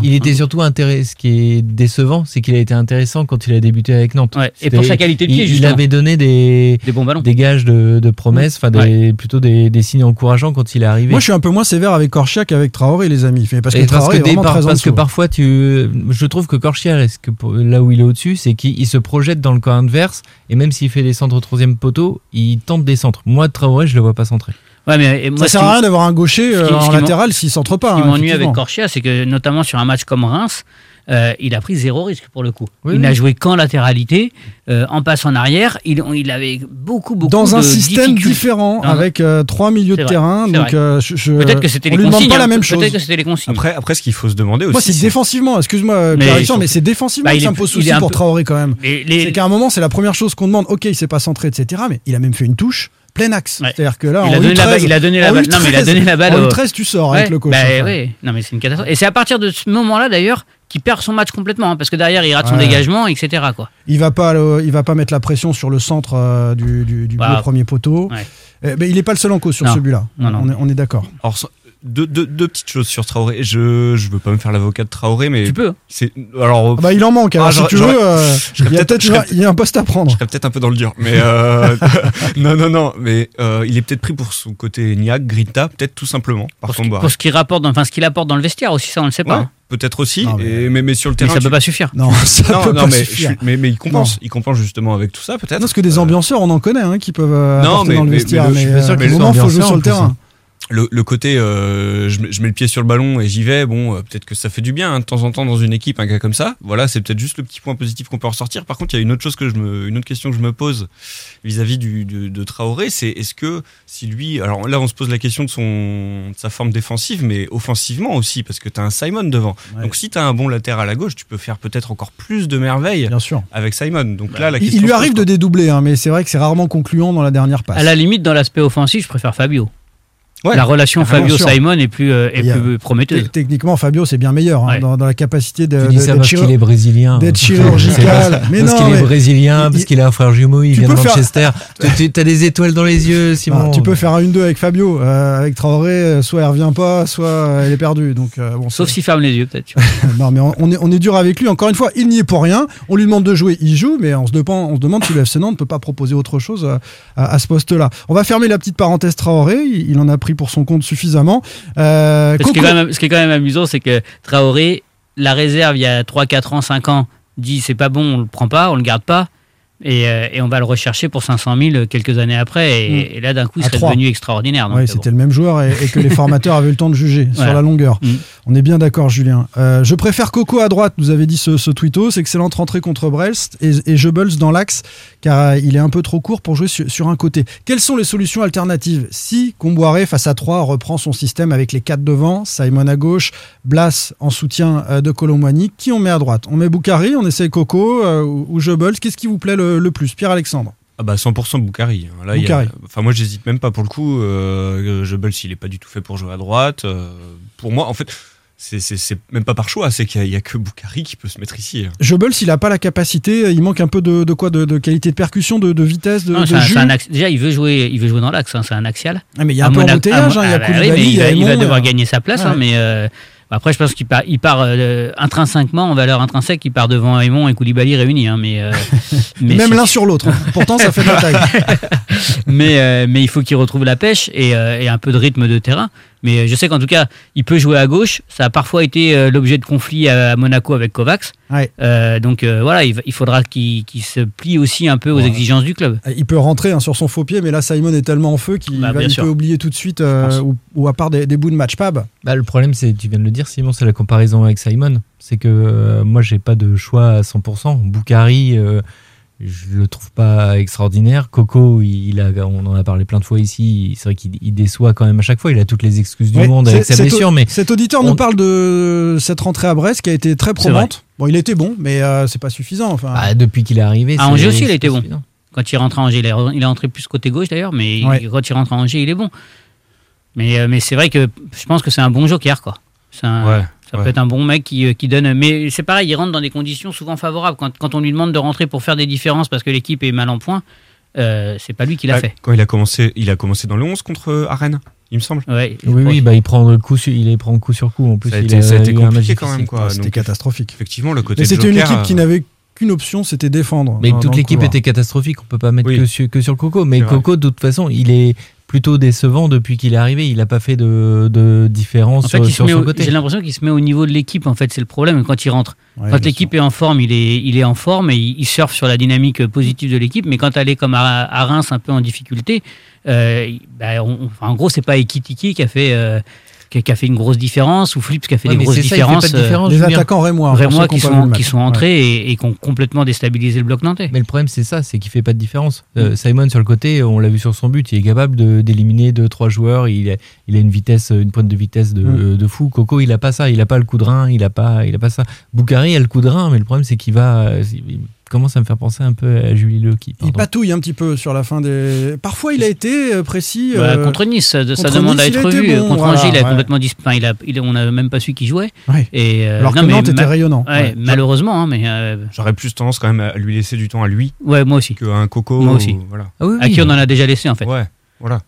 G: il était surtout intéressant. Ce qui est décevant, c'est qu'il a été intéressant quand il a débuté avec Nantes.
F: Ouais, et pour sa qualité de pied,
G: il, avait donné des,
F: des bons ballons.
G: des gages de, de promesses, enfin des, plutôt des, des signes encourageants quand il est arrivé.
E: Moi, je suis un peu moins sévère avec Corchia qu'avec Traoré, les amis. Parce que
G: Et
E: Traoré est
G: des-
E: vraiment
G: par-
E: très en
G: parce que parfois tu je trouve que Corchia que là où il est au-dessus c'est qu'il il se projette dans le camp adverse et même s'il fait des centres au troisième poteau il tente des centres moi Traoré je le vois pas centrer
F: Ouais, mais moi,
E: Ça sert à rien d'avoir un gaucher euh,
F: qui-
E: en latéral s'il centre pas.
F: Ce qui
E: hein,
F: m'ennuie avec. Corchia, c'est que notamment sur un match comme Reims, euh, il a pris zéro risque pour le coup.
G: Oui,
F: il
G: oui.
F: n'a joué qu'en latéralité, euh, en passe en arrière. Il, il avait beaucoup, beaucoup
E: Dans un système différent,
F: Non,
E: avec euh, trois milieux de
F: vrai,
E: terrain.
F: c'est
E: Donc,
F: vrai.
E: euh, je- je-
F: Peut-être que c'était
E: on
F: les
E: lui demande
F: consignes.
E: pas la
F: hein.
E: même chose.
F: Peut-être que c'était les consignes.
H: Après, après, ce qu'il faut se demander aussi.
E: Moi, c'est
H: c'est-
E: défensivement. Excuse-moi,
F: Mais
E: c'est défensivement
F: Bah,
E: que ça me pose souci pour
F: peu-
E: Traoré quand même.
F: Les-
E: C'est qu'à un moment, c'est la première chose qu'on demande. Ok, il s'est pas centré, etc. Mais il a même fait une touche plein axe.
F: Ouais.
E: C'est-à-dire que là,
F: il,
E: en
F: a donné la
E: U13,
F: balle, il a donné la balle. Non, mais il a
E: U13,
F: donné la balle.
E: En
F: au-
E: U13, tu sors
F: Ouais,
E: avec le coach.
F: bah, ouais. Non, mais c'est une catastrophe. Et c'est à partir de ce moment-là, d'ailleurs, qu'il perd son match complètement. hein, parce que derrière, il rate son
E: Ouais.
F: dégagement, etc. Quoi.
E: Il va pas, le- il va pas mettre la pression sur le centre euh, du, du, du
F: Bah,
E: premier poteau.
F: ouais.
E: Euh, mais il est pas le seul en cause sur
F: Non.
E: ce but-là.
F: Non, non.
E: On est, on est d'accord.
H: Deux, deux, deux petites choses sur Traoré. Je je veux pas me faire l'avocat de Traoré, mais
F: Tu peux.
H: c'est alors.
E: Ah bah, il en manque. Alors,
H: Ah,
E: si
H: j'aurais-
E: tu
H: j'aurais-
E: veux, euh, il y a
H: peut-être-
E: il y a un poste à prendre.
H: Je serais peut-être un peu dans le dur, mais euh, [laughs] Non, non, non, mais euh, il est peut-être pris pour son côté niaque, grinta, peut-être tout simplement, par
F: Pour ce
H: son
F: qui- pour ce qu'il rapporte, dans- enfin ce qu'il apporte dans le vestiaire aussi, ça on le sait pas.
H: Ouais,
F: hein.
H: Peut-être aussi,
E: Non, mais-
H: et- mais, mais sur le
F: Mais
H: terrain.
F: ça
H: tu-
F: peut pas suffire.
E: Non, [laughs] ça
H: non,
E: peut
H: non,
E: pas
H: mais,
E: suffire.
H: suis- mais, mais il compense,
E: Non.
H: il compense justement avec tout ça, peut-être.
E: Non, parce que des
H: Euh,
E: ambianceurs, on en connaît, hein, qui peuvent euh,
H: Non, mais-
E: dans le
H: mais-
E: vestiaire.
H: mais
E: Mais,
H: je suis pas sûr
E: euh,
H: que les
E: sur le terrain.
H: Le, le côté euh, je, mets- je mets le pied sur le ballon et j'y vais, bon, euh, peut-être que ça fait du bien hein, de temps en temps dans une équipe, un gars comme ça. Voilà, c'est peut-être juste le petit point positif qu'on peut en ressortir. Par contre, il y a une autre chose que je me, une autre question que je me pose vis-à-vis du, de, de Traoré, c'est est-ce que si lui, alors là, on se pose la question de son, de sa forme défensive, mais offensivement aussi, parce que tu as un Simon devant.
E: Ouais.
H: Donc si tu as un bon latéral à gauche, tu peux faire peut-être encore plus de merveilles
E: Bien sûr.
H: avec Simon. Donc là, la
E: Il,
H: question
E: il lui arrive
H: pose,
E: de dédoubler, hein, mais c'est vrai que c'est rarement concluant dans la dernière passe.
F: À la limite, dans l'aspect offensif, je préfère Fabio.
H: Ouais.
F: La relation. Fabio-Simon est plus, euh, est
E: a-
F: plus prometteuse.
E: Te- Techniquement, Fabio, c'est bien meilleur hein,
F: Ouais.
E: dans, dans la capacité de,
G: Tu
E: de-
G: dis ça
E: d'être
G: parce
E: chiro-
G: qu'il est brésilien.
E: d'être
G: C'est
E: chirurgical.
G: parce
E: Mais non,
G: qu'il est brésilien,
E: il-
G: parce qu'il a un frère jumeau, il vient de
E: faire-
G: Manchester. [laughs] Tu as des étoiles dans les yeux, Simon.
E: Ah, tu peux faire un 1-2 avec Fabio. Euh, avec Traoré, euh, soit elle revient pas, soit euh, elle est perdue. Donc, euh, bon,
F: Sauf s'il ferme les yeux, peut-être. [laughs]
E: non, mais on, on est, on est dur avec lui. Encore une fois, il n'y est pour rien. On lui demande de jouer, il joue, mais on se demande, on se demande si le FC Nantes ne peut pas proposer autre chose euh, à, à ce poste-là. On va fermer la petite parenthèse Traoré. Il, il en a pris pour son compte suffisamment. Euh,
F: Ce qui, est quand même, ce qui est quand même amusant, c'est que Traoré, la réserve, il y a 3, 4 ans, 5 ans, dit c'est pas bon, on le prend pas, on le garde pas. Et, euh, et on va le rechercher pour 500 000 quelques années après. Et,
E: Mm.
F: et là, d'un coup, il
E: À
F: serait devenu extraordinaire.
E: Ouais,
F: euh,
E: c'était
F: bon.
E: le même joueur et, et que les [laughs] formateurs avaient eu le temps de juger sur la longueur.
F: Mm.
E: On est bien d'accord, Julien. Euh, je préfère Coco à droite, nous avait dit ce, ce tweetos. Excellente rentrée contre Brest et, Goebbels dans l'axe, car il est un peu trop court pour jouer sur, sur un côté. Quelles sont les solutions alternatives? Si Comboiré, face à 3, reprend son système avec les 4 devant, Simon à gauche, Blas en soutien de Colomboigny, qui on met à droite? On met Boukari, on essaye Coco euh, ou, Goebbels. Qu'est-ce qui vous plaît le, le plus Pierre-Alexandre
H: Ah bah 100% Boukari. Là, il y a-
E: Boukari.
H: enfin moi j'hésite même pas pour le coup. Euh, Jebel s'il est pas du tout fait pour jouer à droite. euh, pour moi en fait c'est- c'est c'est même pas par choix, c'est qu'il y, a- il que Boukari qui peut se mettre ici.
E: Goebbels, il n'a pas la capacité, il manque un peu de, de quoi de, de qualité de percussion, de, de vitesse, de,
F: Non,
E: de
F: c'est un-
E: jus.
F: c'est un axe- déjà, il veut jouer, il veut jouer dans l'axe. hein, c'est un axial.
E: Ah, mais il y a
F: À
E: un peu
F: Monaco-
E: embouteillage,
F: à-
E: hein, il y a
F: ah, bah
E: Koulibaly, il
F: il, va, il devoir
E: euh,
F: gagner sa place. hein, mais euh, après, je pense qu'il part, il part euh, intrinsèquement, en valeur intrinsèque, il part devant Aymon et Koulibaly réunis. hein, mais, euh, [laughs] mais
E: Même l'un sur l'autre. Pourtant, ça fait la taille. [laughs]
F: mais, euh, mais il faut qu'il retrouve la pêche et, euh, et un peu de rythme de terrain. Mais euh, je sais qu'en tout cas, il peut jouer à gauche. Ça a parfois été euh, l'objet de conflits à, à Monaco avec Kovacs.
E: Ouais.
F: Euh, donc euh, voilà, il, faudra qu'il se plie aussi un peu aux
E: Ouais.
F: exigences du club.
E: Il peut rentrer hein, sur son faux pied, mais là, Simon est tellement en feu qu'il
F: Bah,
E: va- il
F: sûr.
E: peut oublier tout de suite, euh, ou, ou à part des, des bouts de match. Pab
G: Bah, le problème, c'est, tu viens de le dire, Simon, c'est la comparaison avec Simon. C'est que euh, moi, j'ai pas de choix à 100%. Boukari, euh, je le trouve pas extraordinaire. Coco, il a, on en a parlé plein de fois ici. C'est vrai qu'il il déçoit quand même à chaque fois. Il a toutes les excuses du
E: Ouais,
G: monde
E: c'est-
G: avec sa blessure, mais
E: Cet auditeur
G: on-
E: nous parle de cette rentrée à Brest qui a été très probante. Bon, il était bon, mais euh, c'est pas suffisant. Enfin,
G: bah, depuis qu'il est arrivé,
F: À Angers aussi, il a
G: c'est
F: été
G: pas
F: bon.
G: suffisant.
F: Quand il rentre à Angers, il est, il est rentré plus côté gauche d'ailleurs, mais
E: Ouais.
F: quand il rentre à Angers, il est bon. Mais, euh, mais c'est vrai que je pense que c'est un bon joker, quoi. C'est un-
H: Ouais,
F: ça
H: ouais.
F: peut être un bon mec qui, euh, qui donne. Mais c'est pareil, il rentre dans des conditions souvent favorables. Quand, quand on lui demande de rentrer pour faire des différences parce que l'équipe est mal en point, euh, c'est pas lui qui l'a fait.
H: Quand il a commencé, il a commencé dans le 11 contre euh, Arène, il me semble.
F: Ouais,
G: Oui, oui, bah, il prend le coup, sur, il les prend coup sur coup. En plus,
H: Ça a
G: il
H: été, ça a compliqué quand même quoi.
E: C'était catastrophique.
H: effectivement le côté
E: Mais c'était une équipe qui
H: euh,
E: n'avait qu'une option, c'était défendre.
G: Mais
E: dans-
G: toute l'équipe était catastrophique, on peut pas mettre
H: Oui.
G: que, sur, que sur Coco. Mais. Coco, de toute façon, il est plutôt décevant depuis qu'il est arrivé. Il n'a pas fait de, de différence
F: En fait,
G: sur, son
F: au-
G: côté.
F: j'ai l'impression qu'il se met au niveau de l'équipe. En fait, c'est le problème quand il rentre.
E: Ouais,
F: quand l'équipe est en forme, il est, il est en forme et il, il surfe sur la dynamique positive de l'équipe. Mais quand elle est comme à, à Reims, un peu en difficulté, euh, bah, on- enfin, en gros, c'est pas Ekitiki qui a fait. euh, qui qui a fait une grosse différence ou Flips qui a fait
G: Ouais,
F: des grosses
G: ça, il fait pas
F: différences.
G: de
F: euh,
G: différence.
E: Les attaquants rémois.
F: Rémois qui sont, qui sont entrés et, et qui ont complètement déstabilisé le bloc nantais.
G: Mais le problème, c'est ça, c'est qu'il fait pas de différence. Euh, Simon, sur le côté, on l'a vu sur son but, il est capable de- d'éliminer deux, trois joueurs. Il a, il a une vitesse, une pointe de vitesse de,
E: Mm.
G: de fou. Coco, il a pas ça. Il a pas le coup de rein. Il a pas, il a pas ça. Boukari a le coup de rein, mais le problème, c'est qu'il va, euh, il commence à me faire penser un peu à Julie Le qui.
E: Il patouille un petit peu sur la fin des. Parfois, il a été euh, précis.
F: Bah,
E: euh,
F: contre Nice, ça,
E: contre
F: demande
E: Nice,
F: à être revu.
E: bon,
F: contre
E: voilà,
F: Angers, il a
E: ouais.
F: complètement disparu. Enfin, il a, il on n'a même pas su qui jouait.
E: ouais.
F: Et, euh,
E: Alors
F: non,
E: que
F: mais
E: Nantes était
F: ma-
E: rayonnant.
F: ouais,
E: Ouais.
F: malheureusement, hein, mais euh,
H: J'aurais plus tendance quand même à lui laisser du temps à lui
F: ouais, moi aussi.
H: qu'à un Coco.
F: Moi aussi.
H: ou- Voilà.
G: Ah oui,
F: À qui on en a déjà laissé en fait.
H: Ouais, voilà.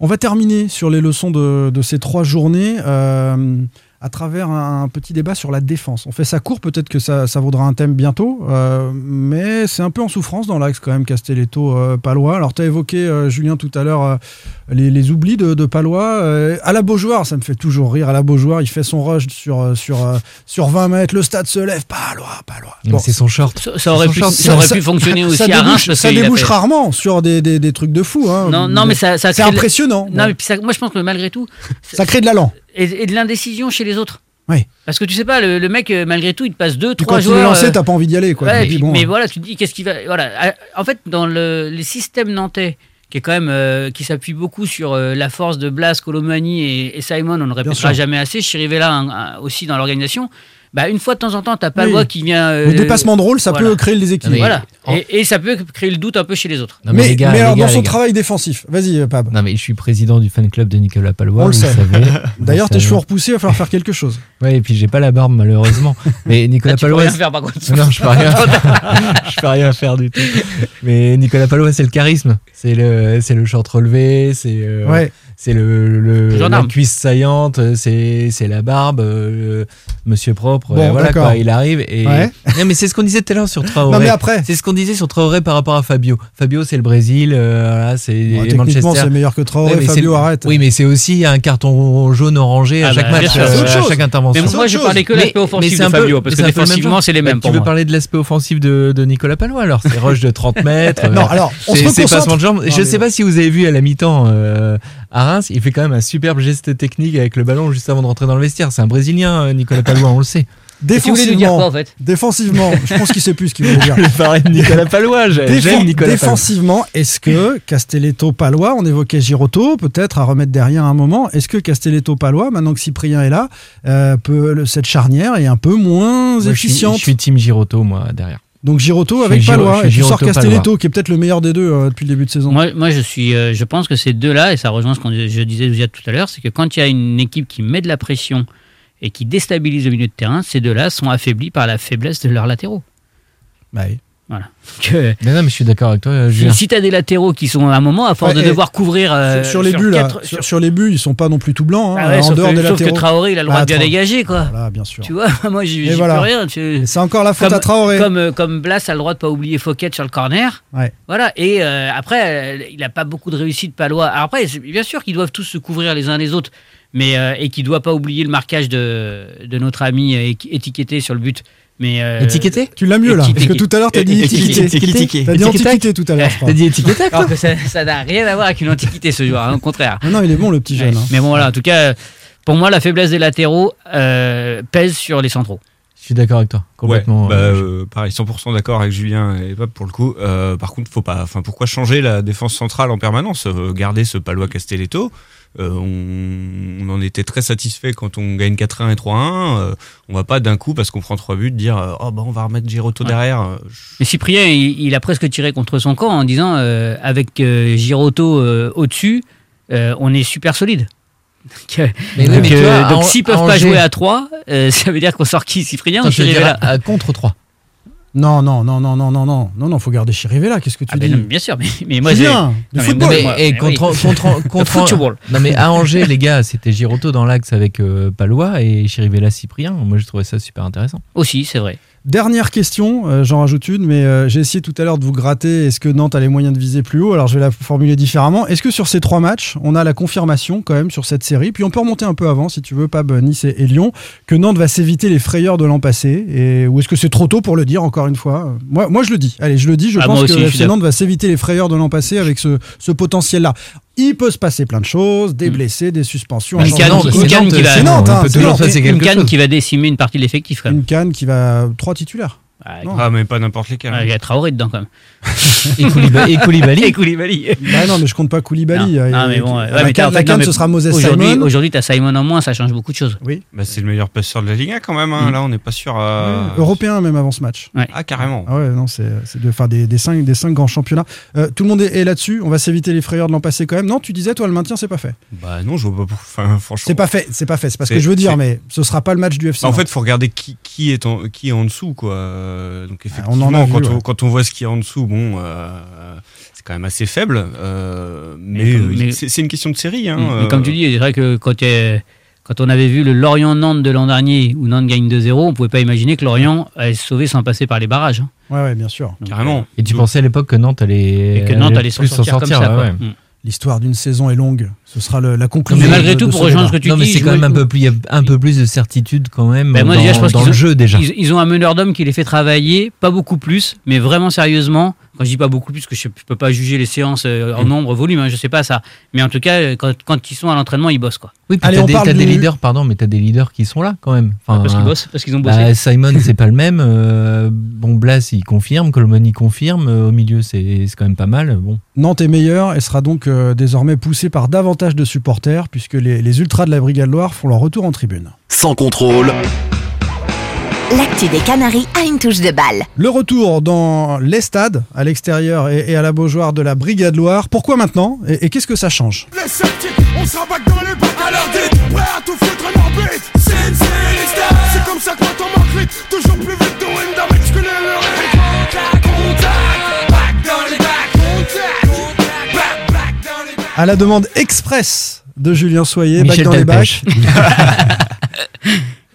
E: On va terminer sur les leçons de, de ces trois journées. Euh, à travers un, petit débat sur la défense. On fait ça court, peut-être que ça, ça vaudra un thème bientôt, euh, mais c'est un peu en souffrance dans l'axe quand même, Castelletto-Palois. Alors, tu as évoqué, euh, Julien, tout à l'heure, euh, les, les oublis de, de Palois. Euh, à la Beaujoire, ça me fait toujours rire. À la Beaujoire, il fait son rush sur, euh, sur, euh, sur 20 mètres, le stade se lève, Palois, Palois.
G: Mais C'est son short.
F: Ça, ça aurait,
E: Son
F: pu,
E: short,
F: ça aurait pu fonctionner aussi
E: ça
F: à
E: débouche,
F: Reims. parce
E: ça débouche
F: fait-
E: rarement sur des, des, des trucs de fou. Hein.
F: Non, non, mais ça, ça
E: c'est impressionnant.
F: Non, mais puis ça- moi je pense que malgré tout,
E: Ça crée de l'allant.
F: Et, et de l'indécision chez les autres.
E: Oui.
F: Parce que tu sais pas, le, le mec, euh, malgré tout, il te passe deux, trois
E: quand il est
F: joueurs.
E: lancé,
F: euh,
E: t'as pas envie d'y aller. Quoi.
F: ouais,
E: Tu
F: et
E: dis,
F: puis-
E: bon,
F: mais
E: euh,
F: voilà, tu te dis qu'est-ce qu'il va. Voilà. Ah, En fait, dans le, les systèmes nantais, qui est quand même euh, qui s'appuie beaucoup sur euh, la force de Blas, Colomani et, et Simon, on ne répétera jamais assez. Chirivella un- un- aussi dans l'organisation. Bah, une fois de temps en temps, t'as pas
E: Oui.
F: le qui vient. euh,
E: Le dépassement de rôle, ça
F: voilà.
E: peut créer le déséquilibre.
F: Voilà. Et, et ça peut créer le doute un peu chez les autres.
G: Non,
E: Mais,
G: les gars,
E: mais
G: les
E: alors,
G: gars,
E: dans son travail défensif, vas-y, euh, Pab.
G: Non, mais je suis président du fan club de Nicolas Palois.
E: On le sait. [laughs] D'ailleurs, tes cheveux repoussés, il va falloir faire quelque chose. [laughs]
G: Ouais, et puis j'ai pas la barbe malheureusement. Mais [laughs] Nicolas
F: Ah, tu peux
G: Palois.
F: rien faire, par contre.
G: Non, je peux rien. je peux rien faire du tout. Mais Nicolas Palois, c'est le charisme. C'est le, le short relevé. C'est, euh,
E: Ouais.
G: C'est le, le- la cuisse saillante. C'est, c'est la barbe. euh, Monsieur propre.
E: Bon,
G: euh, voilà quoi. Il arrive et.
E: Ouais. [laughs]
G: Non, mais c'est ce qu'on disait tout à l'heure sur Traoré.
E: Non, mais après.
G: C'est ce qu'on disait sur Traoré par rapport à Fabio. Fabio, c'est le Brésil. euh, voilà, c'est
E: Bon,
G: Manchester.
E: c'est meilleur que Traoré.
G: Ouais, mais
E: Fabio,
G: c'est-
E: arrête.
G: Oui, mais c'est aussi un carton jaune orangé à
F: Ah
G: chaque
F: bah,
G: match, euh, à chaque intervention.
F: Mais moi, je parlais que de l'aspect offensif de Fabio, parce que défensivement, c'est les mêmes
G: Tu veux parler de l'aspect offensif de, de Nicolas Palois alors C'est [laughs] rush de 30 mètres.
E: Non, alors, on
G: c'est-
E: se
G: Je
E: mais
G: sais pas si vous avez vu à la mi-temps à Reims, il fait quand même un superbe geste technique avec le ballon juste avant de rentrer dans le vestiaire. C'est un Brésilien, euh, Nicolas [laughs] Palois, on le sait.
F: Dire quoi, en fait
E: Défensivement, je pense qu'il sait plus ce qu'il voulait dire. [laughs]
G: Je Nicolas Palois. J'aime Nicolas Palois.
E: défensivement, est-ce que Castelletto-Palois, on évoquait Giroto, peut-être à remettre derrière un moment, est-ce que Castelletto-Palois, maintenant que Cyprien est là, euh, peut, le- cette charnière est un peu moins
G: Moi, je suis-
E: efficiente
G: Je suis team Giroto, moi, derrière.
E: Donc Giroto avec
G: Giro-
E: Palois, et tu sors Castelletto, qui est peut-être le meilleur des deux euh, depuis le début de saison.
F: Moi, moi je suis, euh, je pense que ces deux-là, et ça rejoint ce que je disais déjà tout à l'heure, c'est que quand il y a une équipe qui met de la pression et qui déstabilise le milieu de terrain, ces deux-là sont affaiblis par la faiblesse de leurs latéraux.
E: Bah oui.
F: Voilà. Que,
G: Mais non, mais je suis d'accord avec toi, euh, Julien.
F: si tu as des latéraux qui sont à un moment, à force
E: Ouais,
F: de devoir couvrir. euh,
E: sur, sur les buts, là,
F: quatre-
E: sur, sur les buts, ils sont pas non plus tout blancs, hein,
F: Ah ouais,
E: en
F: sauf
E: dehors
F: que,
E: des
F: sauf que
E: latéraux.
F: Traoré, il a le droit de bien dégager, quoi.
E: Voilà, bien sûr.
F: Tu vois, [laughs] moi, j'y
E: voilà.
F: peux rien. tu-
E: C'est encore la faute
F: comme,
E: à Traoré.
F: Comme, euh, comme Blas a le droit de pas oublier Fouquet sur le corner.
E: Ouais.
F: Voilà. Et euh, après, euh, il n'a pas beaucoup de réussite, Palois. Alors après, bien sûr qu'ils doivent tous se couvrir les uns les autres, mais euh, et qu'il ne doit pas oublier le marquage de, de notre ami euh, étiqueté sur le but. Mais euh,
G: Étiqueté
E: Tu l'as mieux là, parce que
F: Étiqueté.
E: tout à l'heure t'as dit
F: Étiqueté. Étiqueté.
E: T'as dit
F: Étiqueté.
E: antiquité tout à l'heure, je crois.
G: T'as dit étiquette
F: Alors que ça n'a rien à voir avec une antiquité ce joueur, hein, au contraire.
E: Ah non, il est bon le petit jeune.
F: Ouais.
E: hein.
F: Mais bon, voilà, en tout cas, pour moi, la faiblesse des latéraux euh, pèse sur les centraux.
G: Je suis d'accord avec toi, complètement.
H: Ouais, bah,
G: euh,
H: euh, pareil, 100% d'accord avec Julien et Pab pour le coup. Euh, par contre, faut pas. Enfin, pourquoi changer la défense centrale en permanence Euh, Garder ce Palois Castelletto. Euh, on, on en était très satisfait quand on gagne 4-1 et 3-1. Euh, on va pas d'un coup parce qu'on prend trois buts dire oh bah on va remettre Giroto derrière.
F: Mais Cyprien, il, il a presque tiré contre son camp en disant euh, avec euh, Giroto euh, au-dessus, euh, on est super solide. [laughs] Donc,
G: Mais oui,
F: donc,
G: mais tu
F: euh,
G: vois, à
F: donc s'ils
G: à
F: peuvent pas
G: Angers-
F: jouer à 3, [laughs] ça veut dire qu'on sort qui Cyprien
G: attends,
F: ou Chirivella
G: à contre 3.
E: Non, non, non, non, non, non, non, non, non, faut garder Chirivella. Qu'est-ce que tu
F: Ah ben
E: dis
F: non, Bien sûr, mais, mais moi j'ai.
E: Du
F: Non, mais
E: football.
G: mais,
F: moi,
G: et
F: mais
G: contre,
F: oui.
G: contre, [laughs] contre,
F: football.
G: Non mais à Angers les gars c'était Giroto dans l'axe avec euh, Palois et Chirivella Cyprien. Moi je trouvais ça super intéressant.
F: Aussi, c'est vrai.
E: Dernière question, euh, j'en rajoute une, mais euh, j'ai essayé tout à l'heure de vous gratter. Est-ce que Nantes a les moyens de viser plus haut? Alors je vais la formuler différemment. Est-ce que sur ces trois matchs, on a la confirmation quand même sur cette série? Puis on peut remonter un peu avant, si tu veux, Pab, Nice et, et Lyon, que Nantes va s'éviter les frayeurs de l'an passé. Et, ou est-ce que c'est trop tôt pour le dire encore une fois? Moi, moi je le dis. Allez, je le dis. Je
F: Ah,
E: pense que FC Nantes va s'éviter les frayeurs de l'an passé avec ce, ce potentiel-là il peut se passer plein de choses, des blessés, des suspensions.
F: Une canne,
E: hein,
F: qui va décimer une partie de l'effectif.
E: Une canne qui va trois titulaires.
F: Ah.
H: Ah, mais pas n'importe lesquels.
F: Il y a Traoré dedans quand même. [laughs]
G: Et Koulibaly. et [laughs] Koulibaly.
F: Et Koulibaly.
E: Bah non, mais je compte pas Koulibaly.
F: Non, non, mais bon, ouais,
E: la
F: mais
E: canne,
F: en fait,
E: la
F: non,
E: canne,
F: mais
E: ce sera Moses
F: Aujourd'hui,
E: Simon.
F: aujourd'hui, tu as Simon en moins, ça change beaucoup de choses.
E: Oui.
H: Bah, c'est le meilleur passeur de la Ligue 1 quand même. hein.
F: Mm.
H: Là, on n'est pas sûr. euh,
E: Oui, Européen même avant ce match.
H: Ah, carrément.
E: Ah ouais, non, c'est c'est de faire des, des, cinq, des cinq grands championnats. Euh, tout le monde est, est là-dessus. On va s'éviter les frayeurs de l'an passé quand même. Non, tu disais, toi, le maintien, c'est pas fait.
H: Bah non, je vois pas. Enfin, franchement.
E: C'est pas fait, c'est pas fait. C'est pas ce
H: C'est-
E: que je veux dire, mais ce sera pas le match du FC.
H: Bah, en fait, faut regarder qui, qui est en qui est en dessous, quoi. Euh, Donc
E: Ah, on en
H: effectivement,
E: a vu,
H: quand,
E: ouais.
H: on, quand on voit ce qui est en dessous, bon, euh, c'est quand même assez faible. euh, mais euh, c'est une question de série. Hein,
F: Mm. Mais
H: euh,
F: comme tu dis, c'est vrai que quand on avait vu le Lorient-Nantes de l'an dernier où Nantes gagne 2-0, on pouvait pas imaginer que Lorient allait se sauver sans passer par les barrages. hein.
E: Ouais, ouais, bien sûr.
H: Carrément.
G: Et tu pensais à l'époque que Nantes allait,
F: Et que Nantes allait s'en
G: plus
F: sortir comme ça,
G: ouais,
F: quoi.
G: ouais.
F: Mm.
E: L'histoire d'une saison est longue. Ce sera le- la conclusion.
F: Mais malgré
E: de-
F: tout,
E: de
F: pour
E: ce
F: rejoindre ce que tu
G: non, mais
F: dis,
G: c'est quand même un peu plus, il un peu plus de certitude quand même
F: Ben, moi,
G: dans,
F: déjà, je pense
G: dans le
F: ont-
G: jeu déjà.
F: Ils, ils ont un meneur d'hommes qui les fait travailler, pas beaucoup plus, mais vraiment sérieusement. Quand je dis pas beaucoup plus, parce que je, je peux pas juger les séances euh, en nombre, volume, hein, je sais pas ça. Mais en tout cas, euh, quand, quand ils sont à l'entraînement, ils bossent quoi.
G: Oui, puis
E: Allez,
G: t'as
E: on
G: des,
E: parle
G: t'as des leaders, pardon, mais t'as des leaders qui sont là quand même. Enfin,
F: parce qu'ils bossent, parce qu'ils ont bossé.
G: bah, Simon, c'est pas le même. euh, bon, Blas, il confirme. Colomani confirme. euh, Au milieu, c'est c'est quand même pas mal. Bon.
E: Nantes est meilleure et sera donc euh, désormais poussée par davantage de supporters puisque les, les ultras de la Brigade Loire font leur retour en tribune.
A: Sans contrôle,
I: L'actu des Canaries a une touche de balle.
E: Le retour dans les stades, à l'extérieur et, et à la Beaujoire de la Brigade Loire. Pourquoi maintenant Et, et qu'est-ce que ça change?
B: Les sceptiques, on sera back dans les bacs à leur dit Prêt à tout foutre en orbite? C'est une série les stars C'est comme ça que quand on manque vite Toujours plus vite de Wendam Je connais
E: À la demande express de Julien Soyer, back
G: Michel
E: dans les bacs. [laughs]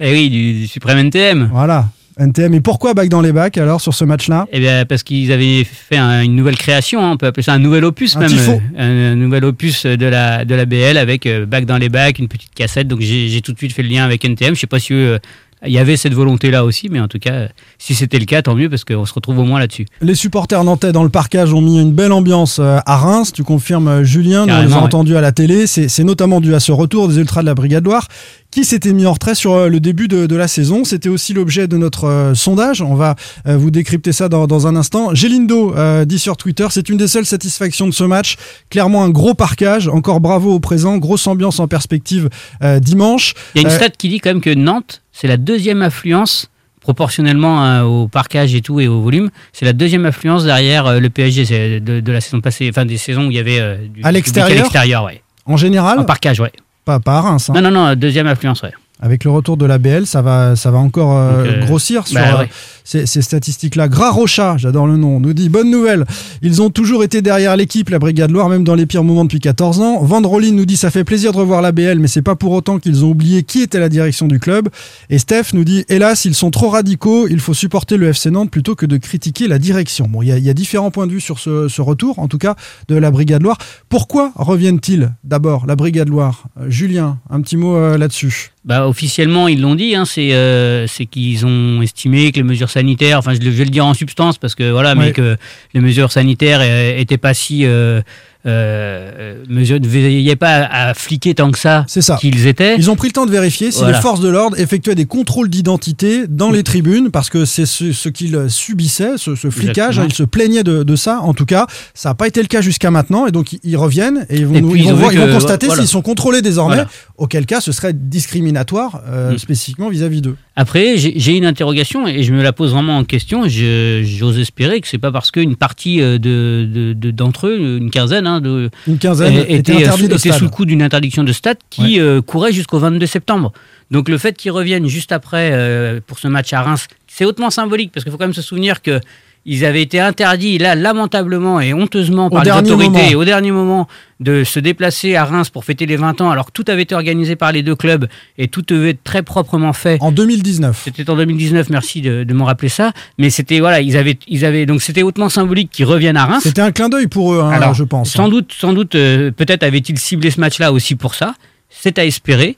F: Eh oui, du, du suprême NTM.
E: Voilà, NTM. Et pourquoi back dans les bacs alors sur ce match-là?
F: Eh bien, parce qu'ils avaient fait un- une nouvelle création, hein, on peut appeler ça un nouvel opus
E: Un
F: même. euh, Un, nouvel opus de la, de la BL avec euh, bac dans les bacs, une petite cassette. Donc j'ai tout de suite fait le lien avec NTM. Je sais pas si eux, il y avait cette volonté-là aussi, mais en tout cas, si c'était le cas, tant mieux parce qu'on se retrouve au moins là-dessus.
E: Les supporters nantais dans le parcage ont mis une belle ambiance euh, à Reims. Tu confirmes, euh, Julien, nous les a entendus à la télé. C'est notamment dû à ce retour des Ultras de la Brigade Loire qui s'était mis en retrait sur euh, le début de, de la saison. C'était aussi l'objet de notre euh, sondage. On va euh, vous décrypter ça dans, dans un instant. Gélindo euh, dit sur Twitter, c'est une des seules satisfactions de ce match. Clairement un gros parquage. Encore bravo au présent. Grosse ambiance en perspective dimanche.
F: Il y a une stat qui dit quand même que Nantes, c'est la deuxième affluence proportionnellement hein, au parquage et tout et au volume, c'est la deuxième affluence derrière euh, le PSG de, de la saison passée, enfin des saisons où il y avait euh, du
E: À l'extérieur
F: à l'extérieur, ouais.
E: En général,
F: En parquage, ouais.
E: pas, pas à Reims. hein.
F: Non, non, non, deuxième affluence, ouais.
E: Avec le retour de la BL, ça va, ça va encore euh,
F: euh,
E: grossir sur
F: bah
E: euh,
F: ouais.
E: ces, ces statistiques-là. Gras Rocha, j'adore le nom, nous dit bonne nouvelle. Ils ont toujours été derrière l'équipe, la Brigade Loire, même dans les pires moments depuis 14 ans. Vandrolin nous dit ça fait plaisir de revoir la BL, mais c'est pas pour autant qu'ils ont oublié qui était la direction du club. Et Steph nous dit hélas, ils sont trop radicaux, il faut supporter le FC Nantes plutôt que de critiquer la direction. Bon, il y, a- il y a différents points de vue sur ce, ce retour, en tout cas, de la Brigade Loire. Pourquoi reviennent-ils d'abord, la Brigade Loire? Euh, Julien, un petit mot euh, là-dessus.
F: Bah, officiellement, ils l'ont dit, hein, c'est euh, c'est qu'ils ont estimé que les mesures sanitaires, enfin je, vais le dire en substance parce que voilà,
E: Ouais.
F: mais que les mesures sanitaires euh, étaient pas si euh, euh, ne veillaient pas à, à fliquer tant que ça,
E: ça.
F: qu'ils étaient.
E: Ils ont pris le temps de vérifier si
F: Voilà.
E: les forces de l'ordre effectuaient des contrôles d'identité dans les tribunes, parce que c'est ce, ce qu'ils subissaient, ce, ce flicage. Ils se plaignaient de, de ça. En tout cas, ça n'a pas été le cas jusqu'à maintenant. Et donc, ils- ils reviennent et ils vont,
F: Et
E: nous- ils vont voir- ils vont constater
F: voilà.
E: s'ils sont contrôlés désormais,
F: Voilà.
E: auquel cas ce serait discriminatoire euh,
F: Mm.
E: spécifiquement vis-à-vis d'eux.
F: Après, j'ai une interrogation et je me la pose vraiment en question. J'ose espérer que c'est pas parce qu'une partie euh, de de- de- d'entre eux, une quinzaine, hein,
E: Une quinzaine
F: était,
E: était de
F: sous le coup d'une interdiction de stade qui euh, courait jusqu'au 22 septembre. Donc le fait qu'ils reviennent juste après euh, pour ce match à Reims, c'est hautement symbolique parce qu'il faut quand même se souvenir que ils avaient été interdits là lamentablement et honteusement par les autorités
E: moment.
F: au dernier moment de se déplacer à Reims pour fêter les 20 ans alors que tout avait été organisé par les deux clubs et tout devait être très proprement fait.
E: En 2019.
F: C'était en 2019, merci de, de me rappeler ça. Mais c'était voilà, ils avaient, ils avaient donc c'était hautement symbolique qu'ils reviennent à Reims.
E: C'était un clin d'œil pour eux, hein,
F: Alors,
E: je pense.
F: Sans doute, sans doute, euh, peut-être avait-il ciblé ce match-là aussi pour ça. C'est à espérer.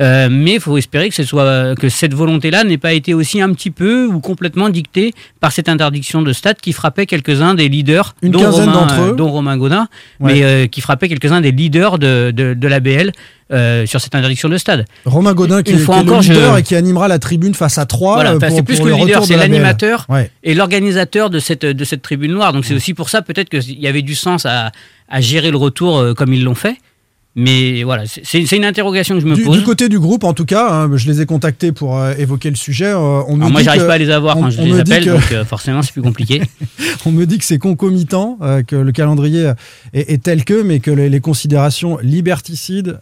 F: Euh, mais il faut espérer que, ce soit, que cette volonté-là n'ait pas été aussi un petit peu ou complètement dictée par cette interdiction de stade qui frappait quelques-uns des leaders,
E: Une
F: dont,
E: quinzaine
F: Romain,
E: d'entre eux.
F: euh, dont Romain Godin,
E: Ouais.
F: mais euh, qui frappait quelques-uns des leaders de, de, de la BL euh, sur cette interdiction de stade.
E: Romain Godin qui, est- qui est
F: encore,
E: le leader
F: je-
E: et qui animera la tribune face à 3
F: Voilà, enfin, c'est plus que le leader, c'est l'animateur
E: Ouais.
F: et l'organisateur de cette, de cette tribune noire. Donc c'est aussi pour ça peut-être qu'il y avait du sens à, à gérer le retour euh, comme ils l'ont fait. Mais voilà, c'est une interrogation que je me
E: Du,
F: pose.
E: du côté du groupe, en tout cas, hein, je les ai contactés pour euh, évoquer le sujet. euh, on me
F: Alors moi, j'arrive pas à les avoir
E: on-
F: quand je les appelle,
E: que-
F: donc euh, forcément c'est plus compliqué. [laughs]
E: On me dit que c'est concomitant, euh, que le calendrier est, est tel que, mais que les, les considérations liberticides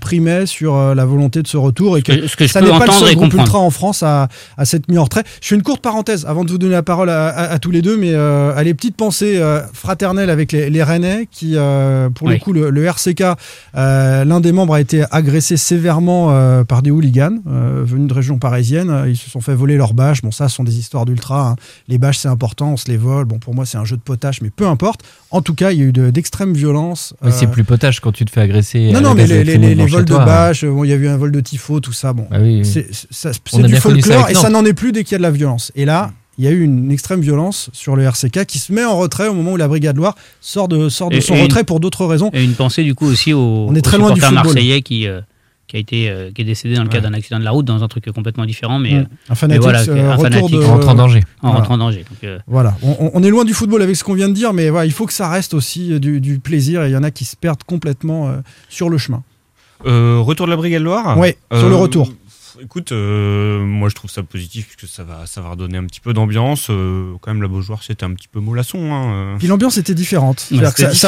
E: primaient sur la volonté de ce retour et que,
F: Ce que- ce que
E: ça n'est pas le seul groupe ultra en France à, à s'être mis en retrait. Je fais une courte parenthèse avant de vous donner la parole à, à- à tous les deux, mais euh, allez, petite pensée euh, fraternelle avec les, les Rennais qui, pour le coup, le, le RCK Euh, L'un des membres a été agressé sévèrement euh, par des hooligans euh, venus de région parisienne. Ils se sont fait voler leurs bâches. Bon, ça, ce sont des histoires d'ultra. hein. Les bâches, c'est important, on se les vole. Bon, pour moi, c'est un jeu de potage, mais peu importe. En tout cas, il y a eu de- d'extrêmes violences.
G: Ouais, C'est plus potage quand tu te fais agresser.
E: non, non, mais les, les-
G: lacrymo
E: les-
G: devant
E: les vols de
G: hein.
E: bâches, bon, il y a eu un vol de tifo, tout ça. Bon,
G: Ah oui, oui.
E: c'est du folklore et ça n'en est plus dès qu'il y a de la violence. Et là, il y a eu une extrême violence sur le RCK qui se met en retrait au moment où la Brigade Loire sort de, sort de
F: Et-
E: son
F: et une-
E: retrait pour d'autres raisons.
F: Et une pensée du coup aussi au,
E: On est
F: au
E: très loin du football.
F: marseillais qui, euh, qui a été euh, qui est décédé dans le cadre d'un accident de la route dans un truc complètement différent, mais,
E: Mm.
F: euh,
E: Un
F: mais
E: fanatique,
F: voilà, un
E: retour
F: fanatique
E: de-
G: En rentrant en danger.
F: en
E: Voilà.
F: rentrant en danger. Donc, euh,
E: Voilà, on, est loin du football avec ce qu'on vient de dire, mais voilà, il faut que ça reste aussi du, du plaisir et il y en a qui se perdent complètement euh, sur le chemin.
H: Euh, retour de la Brigade Loire?
E: Ouais, sur le retour.
H: Écoute, euh, moi je trouve ça positif puisque ça va, ça va redonner un petit peu d'ambiance. Euh, quand même, la Beaujoire c'était un petit peu mollasson. Hein. euh.
E: Puis l'ambiance était différente.
H: Ouais,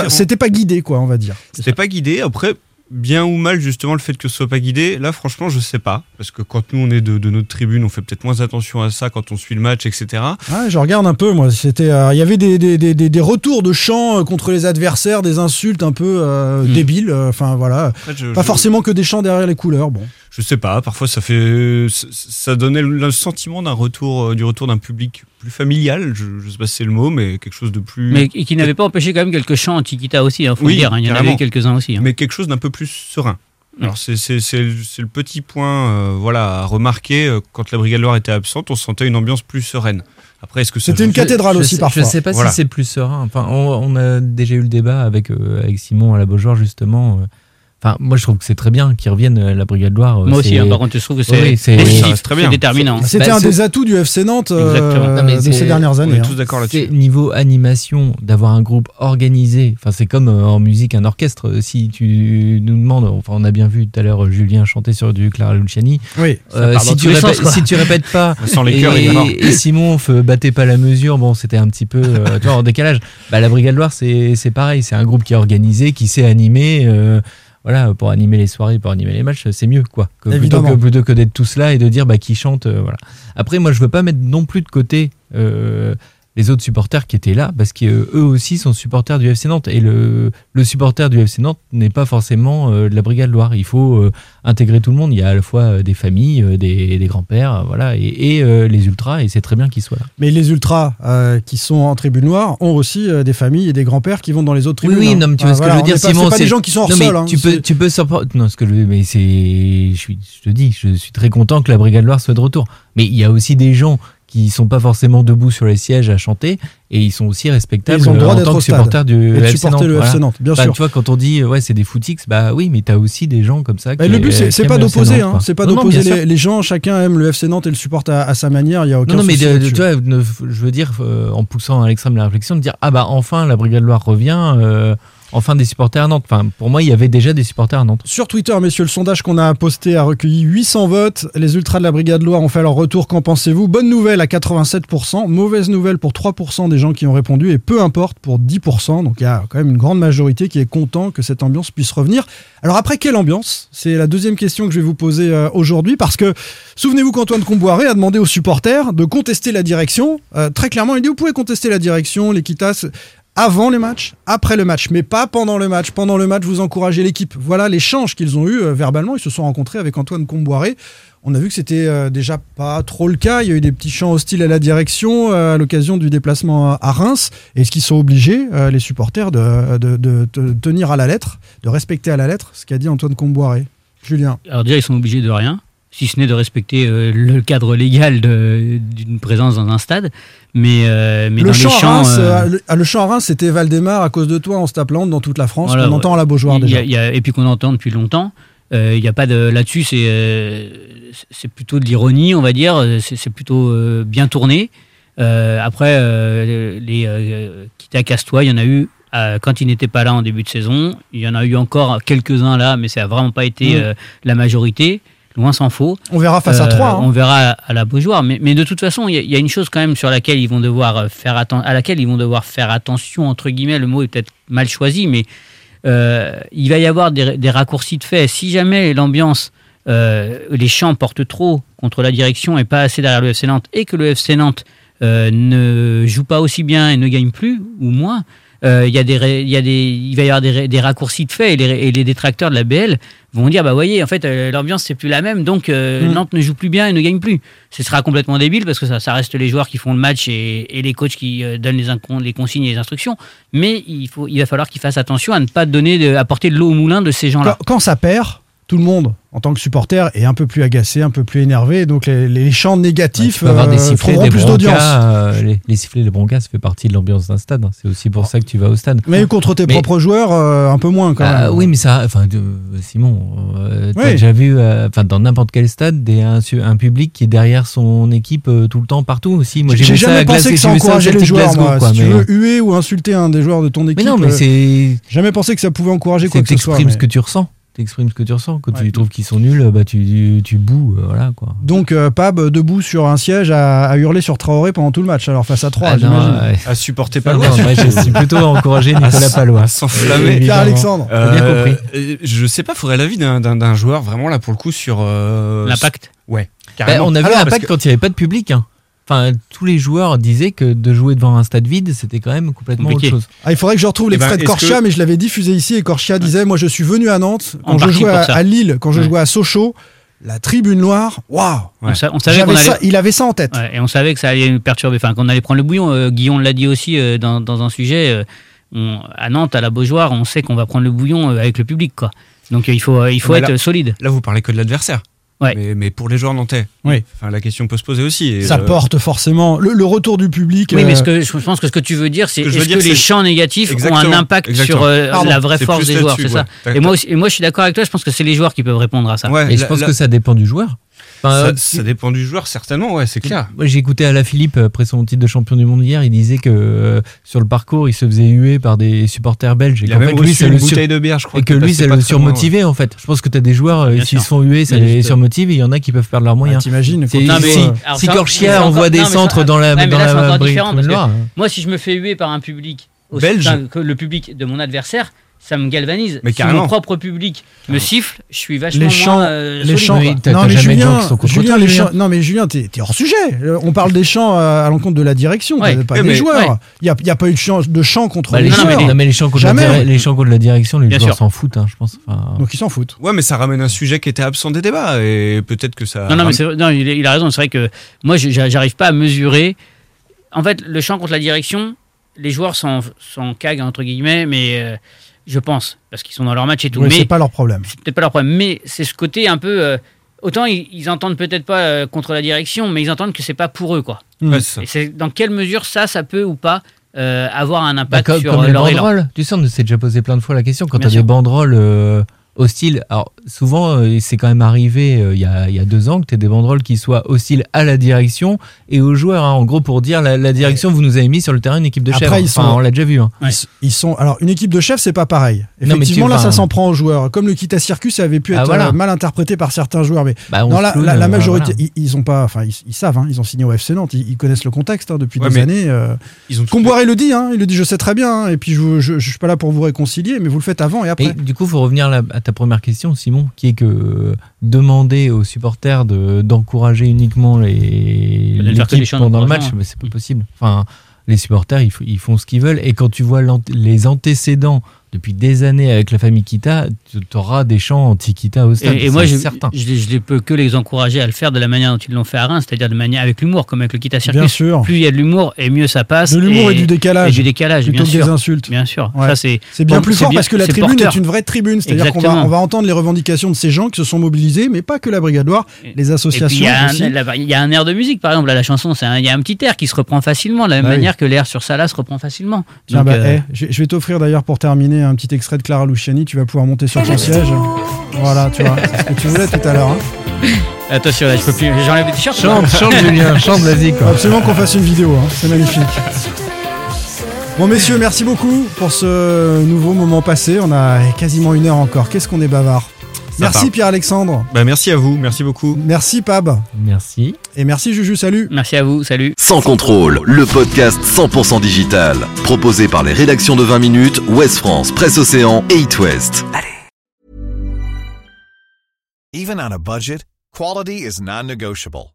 H: c'était
E: pas guidé, quoi, on va dire.
H: C'était pas guidé. Après, bien ou mal, justement, le fait que ce soit pas guidé, là, franchement, je sais pas. Parce que quand nous, on est de, de notre tribune, on fait peut-être moins attention à ça quand on suit le match, etc.
E: Ouais, je regarde un peu, moi. C'était, euh, il y avait des, des, des, des- retours de chants contre les adversaires, des insultes un peu euh,
H: Mm.
E: débiles. Enfin voilà,
H: je-
E: pas
H: je-
E: forcément que des chants derrière les couleurs. Bon.
H: Je sais pas. Parfois, ça fait, ça- donnait le sentiment d'un retour, euh, du retour d'un public plus familial. Je, je sais pas si c'est le mot, mais quelque chose de plus.
F: mais qui n'avait pas empêché quand même quelques chants antiquita aussi, il faut
H: Oui,
F: le dire. hein, il y en avait quelques-uns aussi. hein.
H: mais quelque chose d'un peu plus serein. Alors c'est c'est- c'est le petit point euh, voilà, à remarquer. euh, Quand la Brigade Loire était absente, on sentait une ambiance plus sereine. Après, est-ce que
E: C'était une cathédrale
G: je
E: aussi parfois.
G: Je sais pas
H: Voilà.
G: si c'est plus serein. Enfin, on, on a déjà eu le débat avec, euh, avec Simon à la Beaujoire, justement. euh. Enfin, moi, je trouve que c'est très bien qu'ils reviennent à la Brigade Loire. euh,
F: Moi aussi, hein, par contre, je trouve que c'est
G: Oui, c'est-
F: c'est
H: bien.
F: déterminant.
E: C'était
G: Bah,
E: un des atouts du FC Nantes euh,
F: Exactement.
G: Non, mais
E: de
G: c'est-
E: ces dernières
H: On
E: années.
H: est
E: hein.
H: tous d'accord
G: C'est
H: là-dessus.
G: niveau animation, d'avoir un groupe organisé. Enfin, c'est comme euh, en musique, un orchestre. Euh, Si tu nous demandes, enfin, on a bien vu tout à l'heure euh, Julien chanter sur du Clara Luciani.
E: Oui.
G: Euh, si, tu répètes,
F: sens,
G: si tu répètes pas, [laughs]
H: Sans les
G: et,
H: il est mort.
G: et Simon battez pas la mesure, bon, c'était un petit peu euh, tu vois, en décalage. Bah, la Brigade Loire, c'est c'est pareil. C'est un groupe qui est organisé, qui sait animer. Voilà, pour animer les soirées, pour animer les matchs, c'est mieux, quoi. Que, plutôt que, plutôt que d'être tous là et de dire bah, qui chante. euh, voilà. Après, moi, je veux pas mettre non plus de côté euh, les autres supporters qui étaient là, parce qu'eux aussi sont supporters du FC Nantes. Et le, le supporter du FC Nantes n'est pas forcément euh, de la Brigade Loire. Il faut euh, intégrer tout le monde. Il y a à la fois euh, des familles, euh, des, des grands-pères, euh, voilà, et, et, euh, les ultras, et c'est très bien qu'ils soient là.
E: Mais les ultras euh, qui sont en tribune noire ont aussi euh, des familles et des grands-pères qui vont dans les autres tribunes.
G: oui,
E: hein.
G: non, mais tu
E: Ah,
G: vois ce que je veux dire, Simon.
E: C'est pas des gens qui sont hors
G: Non,
E: sol. hein.
G: Tu peux, tu peux Non, ce que je veux, mais c'est, je suis, je te dis, je suis très content que la Brigade Loire soit de retour. Mais il y a aussi des gens qui sont pas forcément debout sur les sièges à chanter et ils sont aussi respectables
E: Ils ont le droit
G: en
E: d'être
G: tant que supporters du
E: et de
G: FC Nantes.
E: le FC. Nantes, bien
G: Bah,
E: sûr.
G: Tu vois, quand on dit ouais, c'est des footix, bah oui, mais tu as aussi des gens comme ça.
E: Bah,
G: qui-
E: le but, c'est
G: aiment
E: pas d'opposer, hein. c'est pas d'opposer les, gens. Chacun aime le FC Nantes et le supporte à, à sa manière. Il y a aucun
G: Non, non, mais de- tu vois, je veux dire, euh, en poussant à l'extrême la réflexion, de dire ah bah enfin la Brigade Loire revient, euh, enfin des supporters à Nantes. Pour moi, il y avait déjà des supporters à Nantes.
E: Sur Twitter, messieurs, le sondage qu'on a posté a recueilli 800 votes. Les ultras de la Brigade Loire ont fait leur retour. Qu'en pensez-vous? Bonne nouvelle à 87%, mauvaise nouvelle pour 3% des gens qui ont répondu et peu importe pour 10%. Donc il y a quand même une grande majorité qui est content que cette ambiance puisse revenir. Alors après, quelle ambiance? C'est la deuxième question que je vais vous poser euh, aujourd'hui parce que souvenez-vous qu'Antoine Comboiré a demandé aux supporters de contester la direction. Euh, très clairement, il dit vous pouvez contester la direction, l'équitas avant le match, après le match, mais pas pendant le match. Pendant le match, vous encouragez l'équipe. Voilà l'échange qu'ils ont eu euh, verbalement. Ils se sont rencontrés avec Antoine Comboiré. On a vu que c'était euh, déjà pas trop le cas. Il y a eu des petits chants hostiles à la direction euh, à l'occasion du déplacement à- Reims. Est-ce qu'ils sont obligés, euh, les supporters, de- de tenir à la lettre, de respecter à la lettre ce qu'a dit Antoine Comboiré? Julien
F: Alors déjà, ils sont obligés de rien, si ce n'est de respecter euh, le cadre légal d'une présence dans un stade. Mais, euh, mais
E: le
F: dans
E: chant,
F: les champs,
E: Reims,
F: euh,
E: euh, le, ah, le chant à Reims, c'était Valdemar à cause de toi, on se tape dans toute la France.
F: Voilà,
E: on entend à la Beaujoire
F: y
E: déjà.
F: y a- et puis qu'on entend depuis longtemps. Il a pas de là-dessus, c'est c'est plutôt de l'ironie, on va dire. C'est plutôt bien tourné. Après, les quitte à Castois, il y en a eu quand il n'était pas là en début de saison. Il y en a eu encore quelques-uns là, mais ça n'a vraiment pas été
E: Mm.
F: la majorité. Loin s'en faut.
E: On verra face à
F: Euh,
E: trois. hein.
F: On verra à la Beaujoire. Mais, mais de toute façon, il y, a- il y a une chose quand même sur laquelle ils vont devoir euh, faire atten- à laquelle ils vont devoir faire attention entre guillemets. Le mot est peut-être mal choisi, mais euh, il va y avoir des, des raccourcis de fait. Si jamais l'ambiance, euh, les champs portent trop contre la direction et pas assez derrière le FC Nantes, et que le FC Nantes euh, ne joue pas aussi bien et ne gagne plus ou moins, euh, il y a des, il y a des, il va y avoir des, des raccourcis de fait et les, et les détracteurs de la BL vont dire bah voyez en fait euh, l'ambiance c'est plus la même donc euh,
E: Mm.
F: Nantes ne joue plus bien et ne gagne plus. Ce sera complètement débile parce que ça, ça reste les joueurs qui font le match et, et les coachs qui donnent les, les consignes et les instructions. Mais il faut, il va falloir qu'ils fassent attention à ne pas donner, de, apporter de l'eau au moulin de ces gens-là.
E: Quand, quand ça perd, tout le monde, en tant que supporter, est un peu plus agacé, un peu plus énervé. Donc les, les chants négatifs
G: Tu peux avoir des
E: euh,
G: sifflets,
E: feront
G: des
E: plus d'audience.
G: euh, les, les sifflets, les broncas, ça fait partie de l'ambiance d'un stade. hein. C'est aussi pour ça que tu vas au stade.
E: Mais contre tes
G: Mais-
E: propres joueurs, euh, un peu moins quand
G: Ah,
E: même.
G: oui, mais ça, enfin, Simon, t'as
E: Oui.
G: déjà vu, enfin, dans n'importe quel stade, des, un, public qui est derrière son équipe tout le temps, partout aussi. Moi, j'ai ça
E: jamais pensé que ça encourageait les joueurs.
G: Glasgow,
E: moi.
G: quoi,
E: si tu veux huer ou insulter un des joueurs de ton équipe,
G: mais non, mais c'est,
E: jamais pensé que ça pouvait encourager quoi
G: c'est
E: que ce soit. mais-
G: ce que tu ressens. T'exprimes ce que tu ressens. Quand tu trouves qu'ils sont nuls, bah, tu, tu, tu boues, euh, voilà, quoi.
E: Donc euh, Pab debout sur un siège à, à hurler sur Traoré pendant tout le match. Alors face à 3
G: Ah,
E: j'imagine.
G: ouais.
H: À supporter
G: Ah,
H: Palois.
G: moi, je suis plutôt encouragé
H: À
G: Nicolas
H: s-
G: Palois.
H: à s'enflammer.
E: Pierre Alexandre.
G: Bien
H: Euh,
G: compris.
H: Je sais pas, faudrait l'avis d'un- d'un d'un joueur vraiment là pour le coup sur euh,
F: L'impact.
H: Ouais.
G: Bah,
H: Carrément.
G: on a vu l'impact
H: que-
G: quand il n'y avait pas de public. hein. Enfin, tous les joueurs disaient que de jouer devant un stade vide, c'était quand même complètement
F: Compliqué.
G: autre chose.
E: Ah, il faudrait que je retrouve
H: Eh
E: l'extrait
H: ben,
E: de Corchia,
H: que-
E: mais je l'avais diffusé ici et Corchia disait Moi je suis venu à Nantes
F: En
E: quand je jouais à, Lille, quand je
F: Ouais.
E: jouais à Sochaux, la tribune noire, waouh ça-
F: allait,
E: Il avait ça en tête.
F: Ouais, et on savait que ça allait nous perturber, enfin qu'on allait prendre le bouillon. Euh, Guillaume l'a dit aussi euh, dans, dans un sujet. euh, on- à Nantes, à la Beaujoire, on sait qu'on va prendre le bouillon euh, avec le public, quoi. Donc euh, il faut, euh, il faut être
H: là-
F: solide.
H: Là, vous parlez que de l'adversaire.
F: Ouais.
H: Mais, mais pour les joueurs nantais,
E: Oui.
H: enfin, la question peut se poser aussi. Et,
E: Ça
H: euh,
E: porte forcément le, le retour du public.
F: Oui, mais
E: euh,
F: ce que, je pense que ce que tu veux dire, c'est
H: Ce
F: est-ce que
H: dire,
F: les champs négatifs ont un impact
H: exactement.
F: sur euh, la vraie force des joueurs, ça? Et moi, aussi, et moi, je suis d'accord avec toi. Je pense que c'est les joueurs qui peuvent répondre à ça.
H: Ouais,
G: Et je pense que ça dépend du joueur. Enfin,
H: ça,
G: euh,
H: ça dépend du joueur, certainement, ouais, c'est clair.
G: Moi, j'ai écouté Alain Philippe après son titre de champion du monde hier. Il disait que euh, sur le parcours, il se faisait huer par des supporters belges. Et
H: Il a
G: qu'en
H: même
G: fait, lui,
H: reçu
G: ça
H: une
G: le sur-
H: bouteille de bière, je crois.
G: Et
H: qui
G: que lui, ça le
H: très loin, ouais.
G: surmotivait en fait. Je pense que tu as des joueurs, euh, s'ils se font huer, ça les
F: juste-
G: surmotive. Et il y en a qui peuvent perdre leurs
E: ah,
G: moyens.
E: T'imagines
F: mais-
E: vois,
G: si Corchia envoie
F: encore-
G: des
F: non, mais ça-
G: centres dans la,
F: moi, si je me fais huer par un public que le public de mon adversaire, ça me galvanise.
H: Mais
F: si
H: carrément.
F: mon propre public me siffle, je suis vachement
E: les chants,
F: moins euh,
E: les chants.
G: Oui,
E: non mais
G: jamais de gens
E: Julien,
G: qui sont contre
E: Julien,
G: toi,
E: les
G: Julien.
E: chants- non mais Julien, t'es hors sujet. Euh, On parle des chants euh, à l'encontre de la direction,
F: Ouais.
E: pas
H: Ouais,
E: des
H: mais-
E: joueurs.
F: ouais.
E: Il n'y a, il y a pas eu de chant, de chant contre
G: Bah,
E: les
G: chants,
F: mais
E: joueurs.
F: les-
G: non, mais les chants contre
E: Jamais.
G: la, les chants contre la direction, les
F: Bien
G: joueurs s'en foutent, hein, je pense. Enfin,
E: Donc ils s'en foutent.
H: Ouais, mais ça ramène un sujet qui était absent des débats et peut-être que ça.
F: Non, non, mais non, il, il a raison. C'est vrai que moi, j'arrive pas à mesurer. En fait, le champ contre la direction, les joueurs s'en caguent, entre guillemets, mais euh, je pense, parce qu'ils sont dans leur match et tout. Mais
E: c'est pas leur problème.
F: c'est peut-être pas leur problème. Mais c'est ce côté un peu. euh, autant ils, ils entendent peut-être pas euh, contre la direction, mais ils entendent que c'est pas pour eux, quoi.
H: Ça.
F: Et c'est dans quelle mesure ça, ça peut ou pas euh, avoir un
G: Bah,
F: impact
G: comme,
F: sur
G: comme les
F: leur élan
G: banderoles. Tu sais, on s'est déjà posé plein de fois la question. Quand tu as des banderoles hostiles, alors souvent, euh, c'est quand même arrivé euh, il y, a, il y a deux ans que tu aies des banderoles qui soient hostiles à la direction et aux joueurs. hein. en gros, pour dire la, la direction, vous nous avez mis sur le terrain une équipe de
E: Après,
G: chefs.
E: ils
G: Enfin,
E: sont-
G: on l'a déjà vu. hein.
F: Ouais.
E: Ils, ils sont alors une équipe de chefs, c'est pas pareil.
G: mais
E: Effectivement,
G: tu-
E: là, ça
G: enfin-
E: s'en prend aux joueurs. Comme le Kita Circus, ça avait pu
G: Ah,
E: être
G: voilà.
E: euh, mal interprété par certains joueurs, mais
G: Bah,
E: la,
G: clown,
E: la- la majorité,
G: voilà.
E: ils, ils ont pas, enfin, ils, ils savent, hein, ils ont signé au FC Nantes, ils, ils connaissent le contexte hein, depuis
H: Ouais,
E: des années. euh.
H: Ils ont
E: Comboiré le dit, hein, il le dit, je sais très bien, hein, et puis je, je, je suis pas là pour vous réconcilier, mais vous le faites avant et après.
G: Et du coup, il faut revenir là- à ta première question, Simon, qui est que demander aux supporters de- d'encourager uniquement les l'équipe pendant le match, mais c'est pas possible. Enfin, les supporters, ils, font ce qu'ils veulent. Et quand tu vois les antécédents depuis des années avec la famille Kita, tu auras des chants anti-Kita au stade.
F: Et, et moi, je,
G: certain.
F: je, je ne peux que les encourager à le faire de la manière dont ils l'ont fait à Reims, c'est-à-dire de manière avec l'humour, comme avec le Kita Circus.
E: Bien sûr.
F: Plus il y a de l'humour, et mieux ça passe.
E: De l'humour et, du
F: Et
E: décalage.
F: du décalage,
E: plutôt
F: bien
E: que des
F: sûr.
E: insultes.
F: Bien sûr.
E: Ouais.
F: Ça, c'est
E: C'est bien
F: bon,
E: plus fort
F: bien-
E: parce que la tribune
F: porteur.
E: est une vraie tribune. C'est-à-dire qu'on va,
F: Exactement.
E: on va entendre les revendications de ces gens qui se sont mobilisés, mais pas que la Brigade Loire, les
F: Et
E: associations
F: il y, a
E: aussi.
F: un, là, il y a un air de musique, par exemple, la chanson. Il y a un petit air qui se reprend facilement, de la même
E: Bah oui.
F: manière que l'air sur Salah se reprend facilement.
E: Bah,
F: euh,
E: eh, je vais t'offrir d'ailleurs pour terminer un petit extrait de Clara Luciani. Tu vas pouvoir monter sur ton siège. Voilà, tu vois, c'est ce que tu voulais tout à l'heure. hein. [laughs]
F: Attention, là, je peux plus. J'enlève le t-shirt.
G: Chante, chante, Julien, [laughs] chante, vas-y,
E: absolument qu'on fasse une vidéo, hein, c'est magnifique. Bon messieurs, merci beaucoup pour ce nouveau moment passé. On a quasiment une heure encore. Qu'est-ce qu'on est bavard. Merci
H: part.
E: Pierre-Alexandre.
H: Bah, merci à vous, merci beaucoup.
E: Merci Pab.
G: Merci.
E: Et merci Juju, salut.
F: Merci à vous, salut.
A: Sans contrôle, le podcast 100% digital. Proposé par les rédactions de 20 minutes, Ouest France, Presse Océan et It West.
M: Even on a budget, quality is non-negotiable.